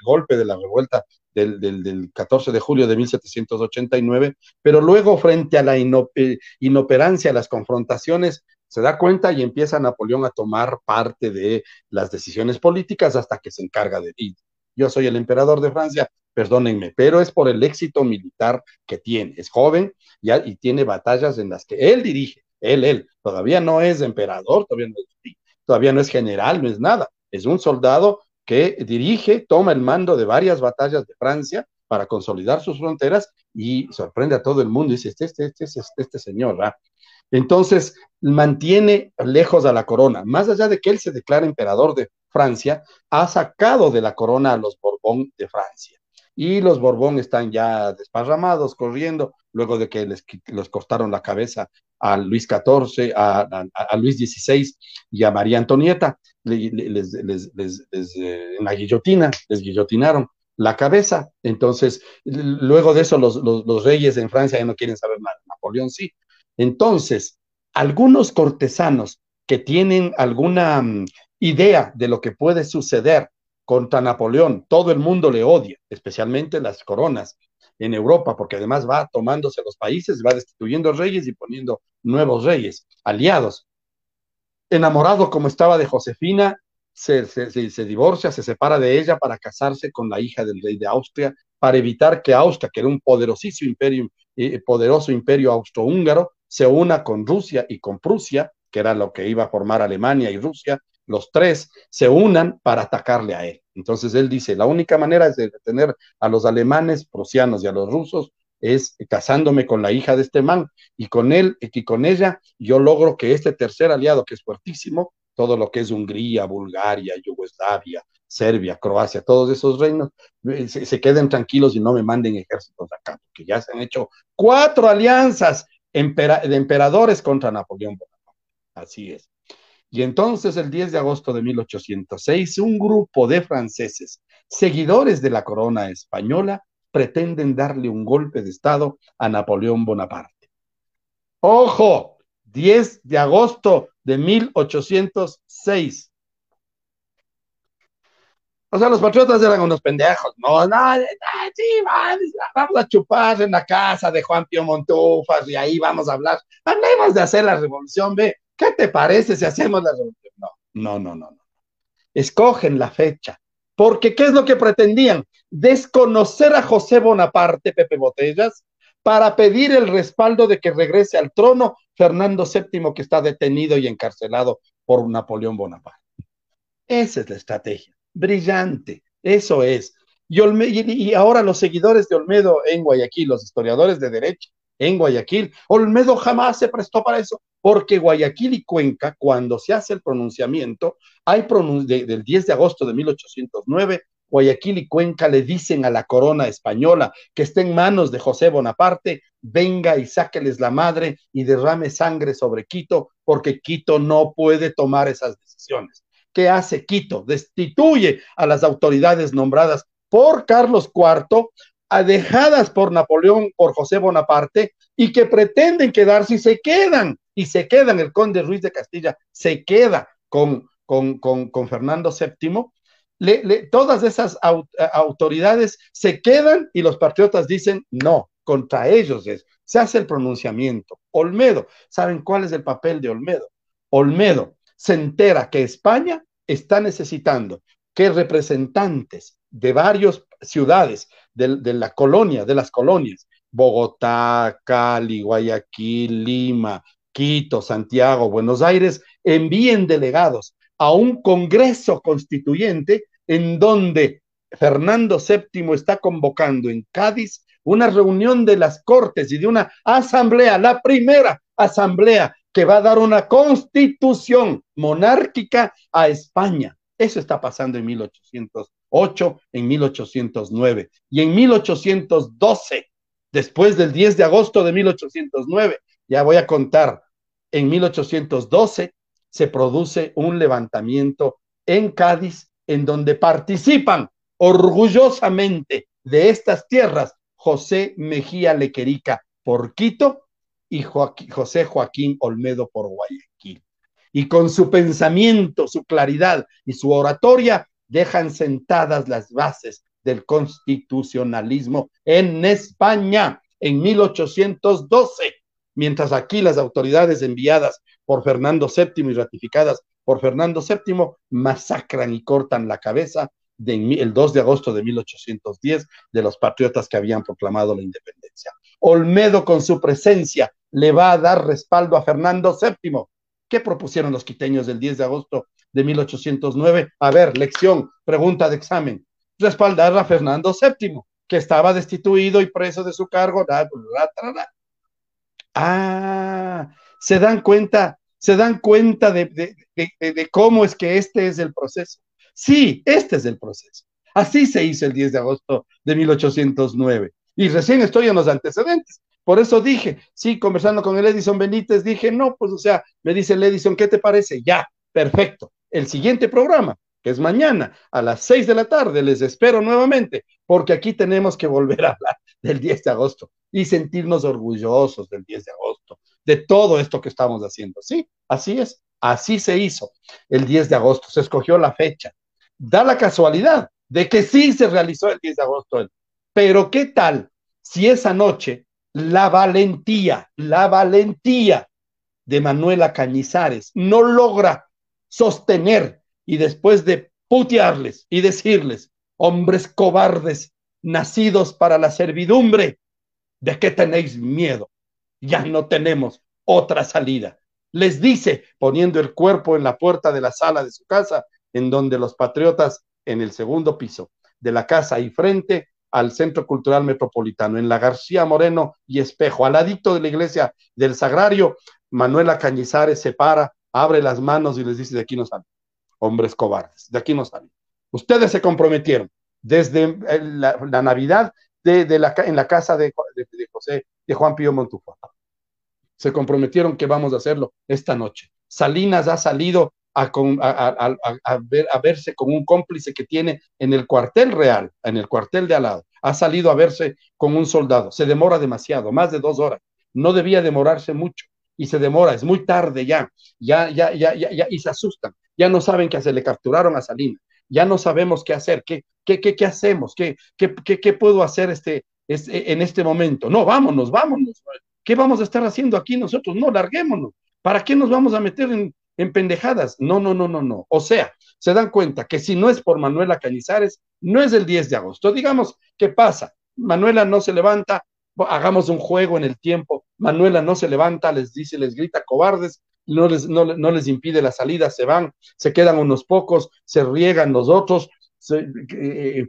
golpe de la revuelta del, 14 de julio de 1789, pero luego frente a la eh, inoperancia, las confrontaciones, se da cuenta y empieza Napoleón a tomar parte de las decisiones políticas hasta que se encarga de ti. Yo soy el emperador de Francia, perdónenme, pero es por el éxito militar que tiene. Es joven ya, y tiene batallas en las que él dirige, él, él, todavía no es emperador, todavía no es todavía no es general, no es nada, es un soldado que dirige, toma el mando de varias batallas de Francia para consolidar sus fronteras y sorprende a todo el mundo. Dice, este, este, este, este, este señor, ¿verdad? Entonces, mantiene lejos a la corona. Más allá de que él se declara emperador de Francia, ha sacado de la corona a los Borbón de Francia. Y los Borbón están ya desparramados, corriendo, luego de que les, les cortaron la cabeza a Luis XIV, a, Luis XVI y a María Antonieta, les, eh, en la guillotina, les guillotinaron la cabeza. Entonces, luego de eso, los, reyes en Francia ya no quieren saber nada. Napoleón sí. Entonces, algunos cortesanos que tienen alguna mm, idea de lo que puede suceder contra Napoleón, todo el mundo le odia, especialmente las coronas, en Europa, porque además va tomándose los países, va destituyendo reyes y poniendo nuevos reyes, aliados. Enamorado como estaba de Josefina, se, divorcia, se separa de ella para casarse con la hija del rey de Austria, para evitar que Austria, que era un poderosísimo imperio, eh, poderoso imperio austrohúngaro, se una con Rusia y con Prusia, que era lo que iba a formar Alemania y Rusia, los tres se unan para atacarle a él. Entonces él dice, la única manera de detener a los alemanes, prusianos y a los rusos es casándome con la hija de este man y con él y con ella yo logro que este tercer aliado que es fuertísimo, todo lo que es Hungría, Bulgaria, Yugoslavia, Serbia, Croacia, todos esos reinos, eh, se, queden tranquilos y no me manden ejércitos acá, porque ya se han hecho cuatro alianzas de emperadores contra Napoleón Bonaparte. Así es. Y entonces el 10 de agosto de 1806, un grupo de franceses, seguidores de la corona española, pretenden darle un golpe de Estado a Napoleón Bonaparte. Ojo, 10 de agosto de 1806. O sea, los patriotas eran unos pendejos, no, no, sí, vamos a chupar en la casa de Juan Pío Montufas y ahí vamos a hablar. Hablemos de hacer la revolución, ve, ¿Qué te parece si hacemos la revolución? No, no, no, no. no. Escogen la fecha. Porque, ¿qué es lo que pretendían? Desconocer a José Bonaparte, Pepe Botellas, para pedir el respaldo de que regrese al trono Fernando VII, que está detenido y encarcelado por Napoleón Bonaparte. Esa es la estrategia. Brillante. Eso es. Y, y ahora los seguidores de Olmedo en Guayaquil, los historiadores de derecho, en Guayaquil. Olmedo jamás se prestó para eso, porque Guayaquil y Cuenca, cuando se hace el pronunciamiento, hay del 10 de agosto de 1809, Guayaquil y Cuenca le dicen a la corona española que está en manos de José Bonaparte, venga y sáqueles la madre y derrame sangre sobre Quito, porque Quito no puede tomar esas decisiones. ¿Qué hace Quito? Destituye a las autoridades nombradas por Carlos IV, dejadas por Napoleón, por José Bonaparte, y que pretenden quedarse y se quedan, y se quedan, el conde Ruiz de Castilla se queda con, con, con, Fernando VII, todas esas autoridades se quedan y los patriotas dicen no, contra ellos es. Se hace el pronunciamiento. Olmedo, ¿saben cuál es el papel de Olmedo? Olmedo se entera que España está necesitando que representantes de varias ciudades de, la colonia, de las colonias, Bogotá, Cali, Guayaquil, Lima, Quito, Santiago, Buenos Aires, envíen delegados a un Congreso Constituyente en donde Fernando VII está convocando en Cádiz una reunión de las Cortes y de una asamblea, la primera asamblea que va a dar una constitución monárquica a España. Eso está pasando en 1808, en 1809 y en 1812, después del 10 de agosto de 1809, ya voy a contar, en 1812 se produce un levantamiento en Cádiz en donde participan orgullosamente de estas tierras José Mejía Lequerica por Quito y José Joaquín Olmedo por Guayaquil. Y con su pensamiento, su claridad y su oratoria dejan sentadas las bases del constitucionalismo en España en 1812, mientras aquí las autoridades enviadas por Fernando VII y ratificadas por Fernando VII masacran y cortan la cabeza el 2 de agosto de 1810 de los patriotas que habían proclamado la independencia. Olmedo con su presencia le va a dar respaldo a Fernando VII. ¿Qué propusieron los quiteños del 10 de agosto de 1809? A ver, lección, pregunta de examen. Respaldar a Fernando VII, que estaba destituido y preso de su cargo. Ah, se dan cuenta, se dan cuenta de, de cómo es que este es el proceso. Sí, este es el proceso. Así se hizo el 10 de agosto de 1809. Y recién estoy en los antecedentes. Por eso dije, sí, conversando con el Edison Benítez, dije, no, pues o sea, me dice el Edison, ¿qué te parece? Ya, perfecto. El siguiente programa, que es mañana a las 6 de la tarde, les espero nuevamente, porque aquí tenemos que volver a hablar del 10 de agosto y sentirnos orgullosos del 10 de agosto, de todo esto que estamos haciendo. Sí, así es, así se hizo el 10 de agosto, se escogió la fecha, da la casualidad de que sí se realizó el 10 de agosto. Pero ¿qué tal si esa noche la valentía, la valentía de Manuela Cañizares no logra sostener y después de putearles y decirles, hombres cobardes, nacidos para la servidumbre, ¿de qué tenéis miedo? Ya no tenemos otra salida. Les dice, poniendo el cuerpo en la puerta de la sala de su casa, en donde los patriotas en el segundo piso de la casa y frente al Centro Cultural Metropolitano, en la García Moreno y Espejo, al ladito de la iglesia del Sagrario, Manuela Cañizares se para, abre las manos y les dice, de aquí no salen, hombres cobardes, de aquí no salen. Ustedes se comprometieron desde la, Navidad de, la, en la casa de, de, José, de Juan Pío Montufo. Se comprometieron que vamos a hacerlo esta noche. Salinas ha salido a, ver, a verse con un cómplice que tiene en el cuartel real, en el cuartel de al lado. Ha salido a verse con un soldado. Se demora demasiado, más de dos horas. No debía demorarse mucho y se demora, es muy tarde ya, ya, ya, ya, ya, y se asustan. Ya no saben qué hacer, le capturaron a Salina. Ya no sabemos qué hacer, qué, qué, qué, hacemos, qué, qué, qué, qué puedo hacer este, este, en este momento. No, vámonos, vámonos. ¿Qué vamos a estar haciendo aquí nosotros? No, larguémonos. ¿Para qué nos vamos a meter en, en pendejadas. No, no, no, no, no. O sea, se dan cuenta que si no es por Manuela Cañizares, no es el 10 de agosto. Digamos, ¿qué pasa? Manuela no se levanta, hagamos un juego en el tiempo. Manuela no se levanta, les dice, les grita cobardes, no les, no, les impide la salida, se van, se quedan unos pocos, se riegan los otros, se, eh,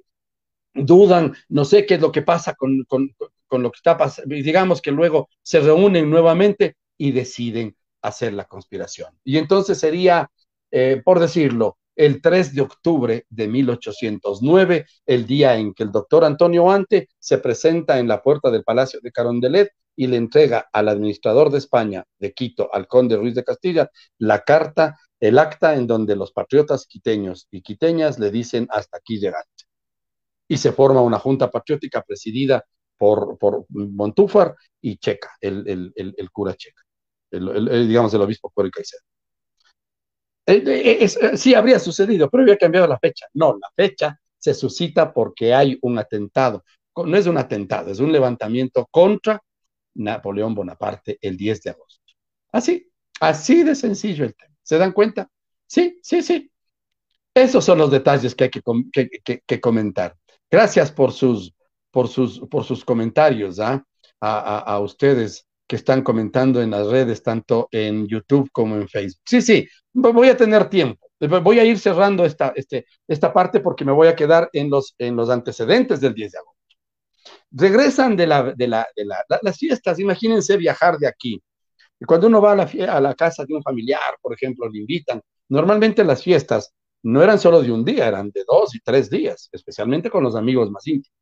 dudan, no sé qué es lo que pasa con, con lo que está pasando, digamos que luego se reúnen nuevamente y deciden hacer la conspiración. Y entonces sería, eh, por decirlo, el 3 de octubre de 1809, el día en que el doctor Antonio Ante se presenta en la puerta del Palacio de Carondelet y le entrega al administrador de España de Quito, al conde Ruiz de Castilla, la carta, el acta en donde los patriotas quiteños y quiteñas le dicen hasta aquí llegaste. Y se forma una junta patriótica presidida por, por Montúfar y Checa, el, el, cura Checa, el, digamos el obispo Cuero Caicedo. Eh, eh, eh, sí habría sucedido, pero había cambiado la fecha. No, la fecha se suscita porque hay un atentado. No es un atentado, es un levantamiento contra Napoleón Bonaparte el 10 de agosto. Así, así de sencillo el tema. ¿Se dan cuenta? Sí, sí, sí. Esos son los detalles que hay que, comentar. Gracias por sus, por sus, por sus comentarios ¿ah? a, ustedes que están comentando en las redes, tanto en YouTube como en Facebook. Sí, sí, voy a tener tiempo. Voy a ir cerrando esta, este, esta parte porque me voy a quedar en los, en los antecedentes del 10 de agosto. Regresan de, la, de, la, de la, las fiestas, imagínense viajar de aquí. Y cuando uno va a la, a la casa de un familiar, por ejemplo, le invitan. Normalmente las fiestas no eran solo de un día, eran de dos y tres días, especialmente con los amigos más íntimos.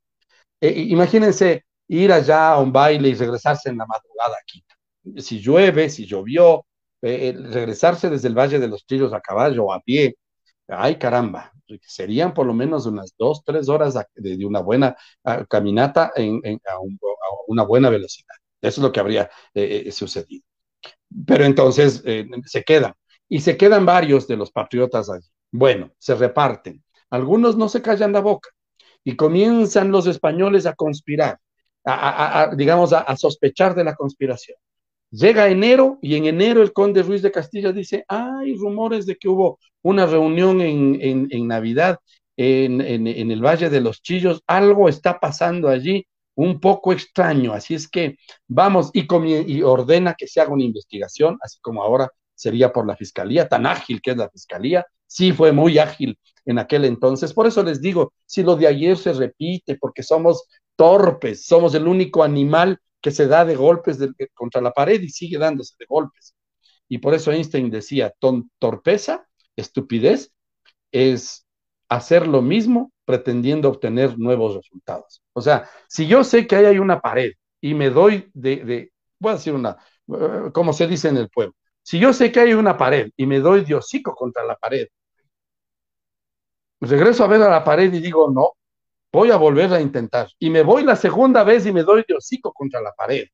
E, imagínense ir allá a un baile y regresarse en la madrugada aquí. Si llueve, si llovió, eh, regresarse desde el Valle de los Trillos a caballo o a pie, ay caramba, serían por lo menos unas dos, tres horas de, una buena ah, caminata en, a, una buena velocidad. Eso es lo que habría eh, eh, sucedido. Pero entonces se quedan, y se quedan varios de los patriotas allí. Bueno, se reparten. Algunos no se callan la boca y comienzan los españoles a conspirar digamos, a, sospechar de la conspiración. Llega enero y en enero el conde Ruiz de Castilla dice, hay rumores de que hubo una reunión en, Navidad en, el Valle de los Chillos, algo está pasando allí un poco extraño, así es que vamos y, y ordena que se haga una investigación, así como ahora sería por la fiscalía, tan ágil que es la fiscalía, sí fue muy ágil en aquel entonces. Por eso les digo, si lo de ayer se repite, porque somos torpes, somos el único animal que se da de golpes contra la pared y sigue dándose de golpes. Y por eso Einstein decía, torpeza, estupidez, es hacer lo mismo pretendiendo obtener nuevos resultados. O sea, si yo sé que ahí hay una pared y me doy de, de voy a decir una, eh, como se dice en el pueblo, si yo sé que hay una pared y me doy de hocico contra la pared, regreso a ver a la pared y digo, no, voy a volver a intentar. Y me voy la segunda vez y me doy de hocico contra la pared.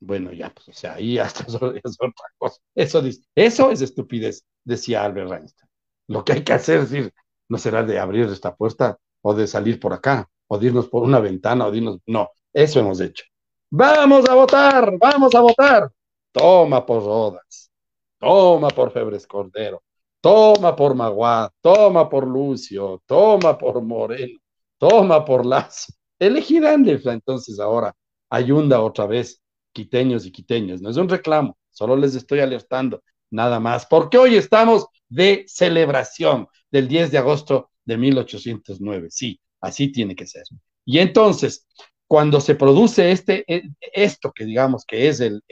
Bueno, ya, pues, o sea, ahí hasta es otra cosa. Eso, eso es estupidez, decía Albert Einstein. Lo que hay que hacer es decir, no será de abrir esta puerta o de salir por acá, o de irnos por una ventana, o de irnos. No, eso hemos hecho. Vamos a votar, vamos a votar. Toma por Rodas, toma por Febres Cordero, toma por Maguá, toma por Lucio, toma por Moreno, toma por Lazo. Elegirán entonces ahora ayunda otra vez, quiteños y quiteños. No es un reclamo, solo les estoy alertando, nada más, porque hoy estamos de celebración del 10 de agosto de 1809. Sí, así tiene que ser. Y entonces, cuando se produce este, e, esto que digamos que es el,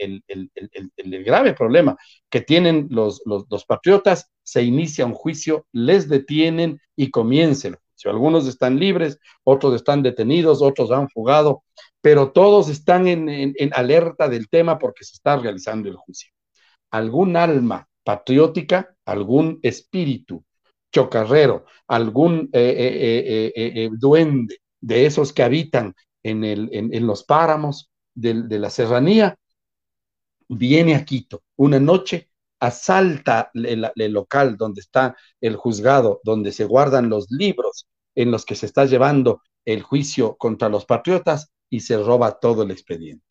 grave problema que tienen los, los, patriotas, se inicia un juicio, les detienen y comienza el juicio. Algunos están libres, otros están detenidos, otros han fugado, pero todos están en, alerta del tema porque se está realizando el juicio. Algún alma patriótica, algún espíritu chocarrero, algún eh, eh, eh, duende de esos que habitan en, el, los páramos de, la serranía, viene a Quito una noche, asalta el, local donde está el juzgado, donde se guardan los libros en los que se está llevando el juicio contra los patriotas y se roba todo el expediente.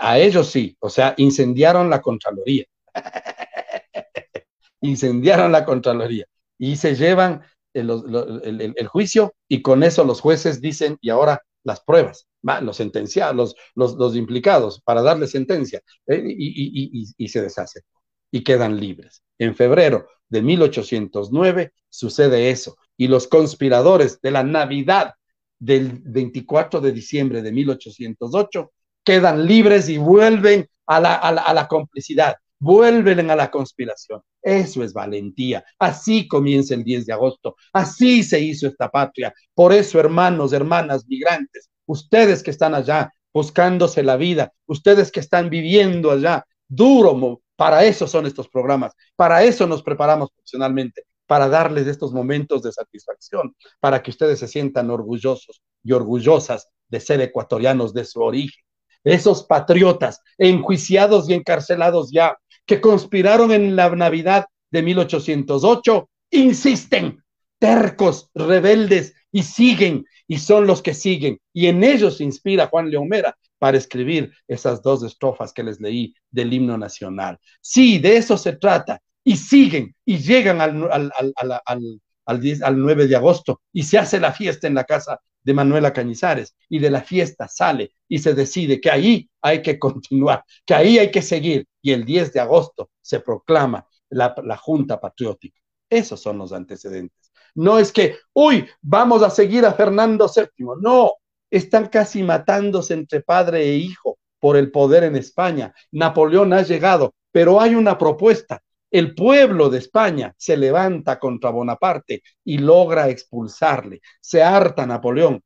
A ellos sí, o sea, incendiaron la Contraloría. incendiaron la Contraloría y se llevan el, juicio y con eso los jueces dicen, y ahora las pruebas, los sentenciados, los, los, implicados, para darle sentencia, eh, y, se deshace y quedan libres. En febrero de 1809 sucede eso, y los conspiradores de la Navidad del 24 de diciembre de 1808 quedan libres y vuelven a la, a la, complicidad, vuelven a la conspiración. Eso es valentía. Así comienza el 10 de agosto. Así se hizo esta patria. Por eso, hermanos, hermanas, migrantes, ustedes que están allá buscándose la vida, ustedes que están viviendo allá duro, para eso son estos programas, para eso nos preparamos profesionalmente, para darles estos momentos de satisfacción, para que ustedes se sientan orgullosos y orgullosas de ser ecuatorianos de su origen. Esos patriotas enjuiciados y encarcelados ya, que conspiraron en la Navidad de 1808, insisten, tercos, rebeldes, y siguen, y son los que siguen. Y en ellos se inspira Juan Leomera para escribir esas dos estrofas que les leí del himno nacional. Sí, de eso se trata, y siguen y llegan al, al, al, al, al 9 de agosto y se hace la fiesta en la casa de Manuela Cañizares y de la fiesta sale y se decide que ahí hay que continuar, que ahí hay que seguir y el 10 de agosto se proclama la, la Junta Patriótica. Esos son los antecedentes. No es que, uy, vamos a seguir a Fernando VII. No, están casi matándose entre padre e hijo por el poder en España. Napoleón ha llegado, pero hay una propuesta el pueblo de España se levanta contra Bonaparte y logra expulsarle. Se harta Napoleón.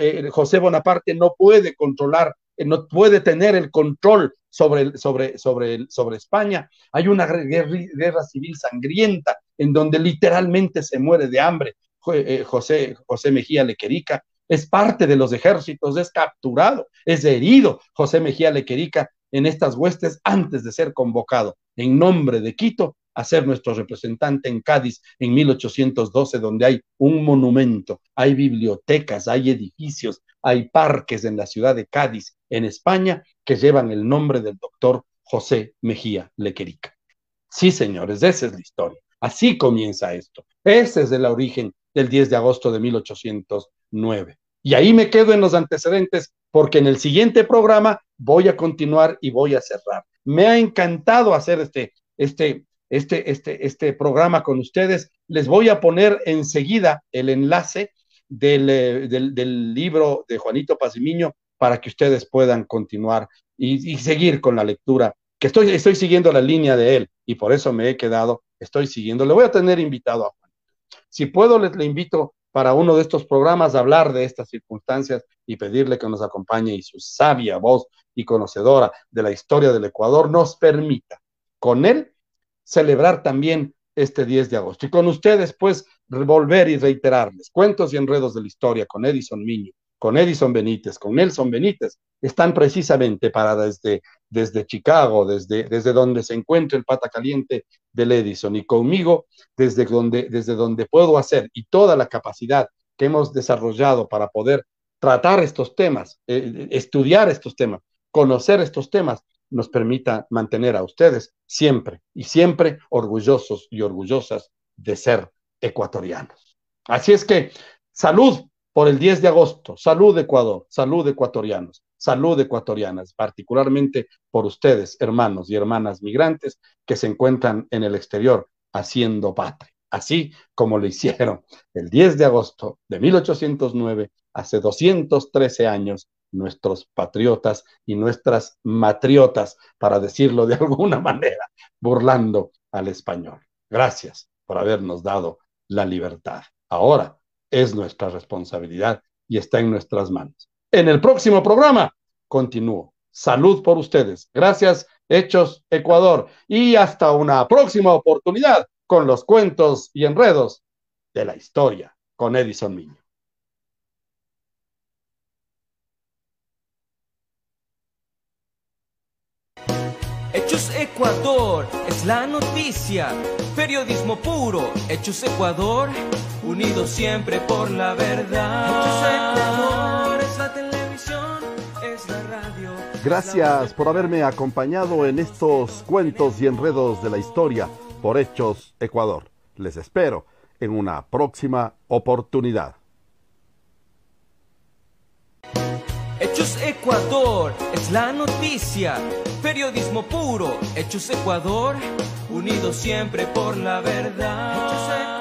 Eh, José Bonaparte no puede controlar, eh, no puede tener el control sobre, sobre, sobre, sobre España. Hay una guerra, civil sangrienta en donde literalmente se muere de hambre. Eh, José, José Mejía Lequerica es parte de los ejércitos, es capturado, es herido. José Mejía Lequerica en estas huestes antes de ser convocado en nombre de Quito a ser nuestro representante en Cádiz en 1812, donde hay un monumento, hay bibliotecas, hay edificios, hay parques en la ciudad de Cádiz, en España, que llevan el nombre del doctor José Mejía Lequerica. Sí, señores, esa es la historia. Así comienza esto. Ese es el origen del 10 de agosto de 1809. Y ahí me quedo en los antecedentes porque en el siguiente programa voy a continuar y voy a cerrar. Me ha encantado hacer este, este, este, este, este programa con ustedes. Les voy a poner enseguida el enlace del, eh, del, libro de Juanito Pazimiño para que ustedes puedan continuar y, seguir con la lectura, que estoy, estoy siguiendo la línea de él y por eso me he quedado, estoy siguiendo. Le voy a tener invitado a Juan. Si puedo, les le invito para uno de estos programas hablar de estas circunstancias y pedirle que nos acompañe y su sabia voz y conocedora de la historia del Ecuador nos permita con él celebrar también este 10 de agosto. Y con ustedes, pues, volver y reiterarles cuentos y enredos de la historia con Edison Miño, con Edison Benítez, con Nelson Benítez, están precisamente para desde, desde Chicago, desde, desde donde se encuentra el pata caliente del Edison y conmigo desde donde, desde donde puedo hacer y toda la capacidad que hemos desarrollado para poder tratar estos temas, eh, estudiar estos temas, conocer estos temas, nos permita mantener a ustedes siempre y siempre orgullosos y orgullosas de ser ecuatorianos. Así es que salud por el 10 de agosto, salud Ecuador, salud ecuatorianos. Salud ecuatorianas, particularmente por ustedes, hermanos y hermanas migrantes que se encuentran en el exterior haciendo patria, así como lo hicieron el 10 de agosto de 1809, hace 213 años, nuestros patriotas y nuestras matriotas, para decirlo de alguna manera, burlando al español. Gracias por habernos dado la libertad. Ahora es nuestra responsabilidad y está en nuestras manos. En el próximo programa continúo. Salud por ustedes. Gracias, Hechos Ecuador. Y hasta una próxima oportunidad con los cuentos y enredos de la historia con Edison Miño. Hechos Ecuador es la noticia, periodismo puro, Hechos Ecuador, unidos siempre por la verdad. Hechos Ecuador es la televisión, es la radio. Gracias por haberme acompañado en estos cuentos y enredos de la historia por Hechos Ecuador. Les espero en una próxima oportunidad. Ecuador es la noticia, periodismo puro, Hechos Ecuador, unidos siempre por la verdad.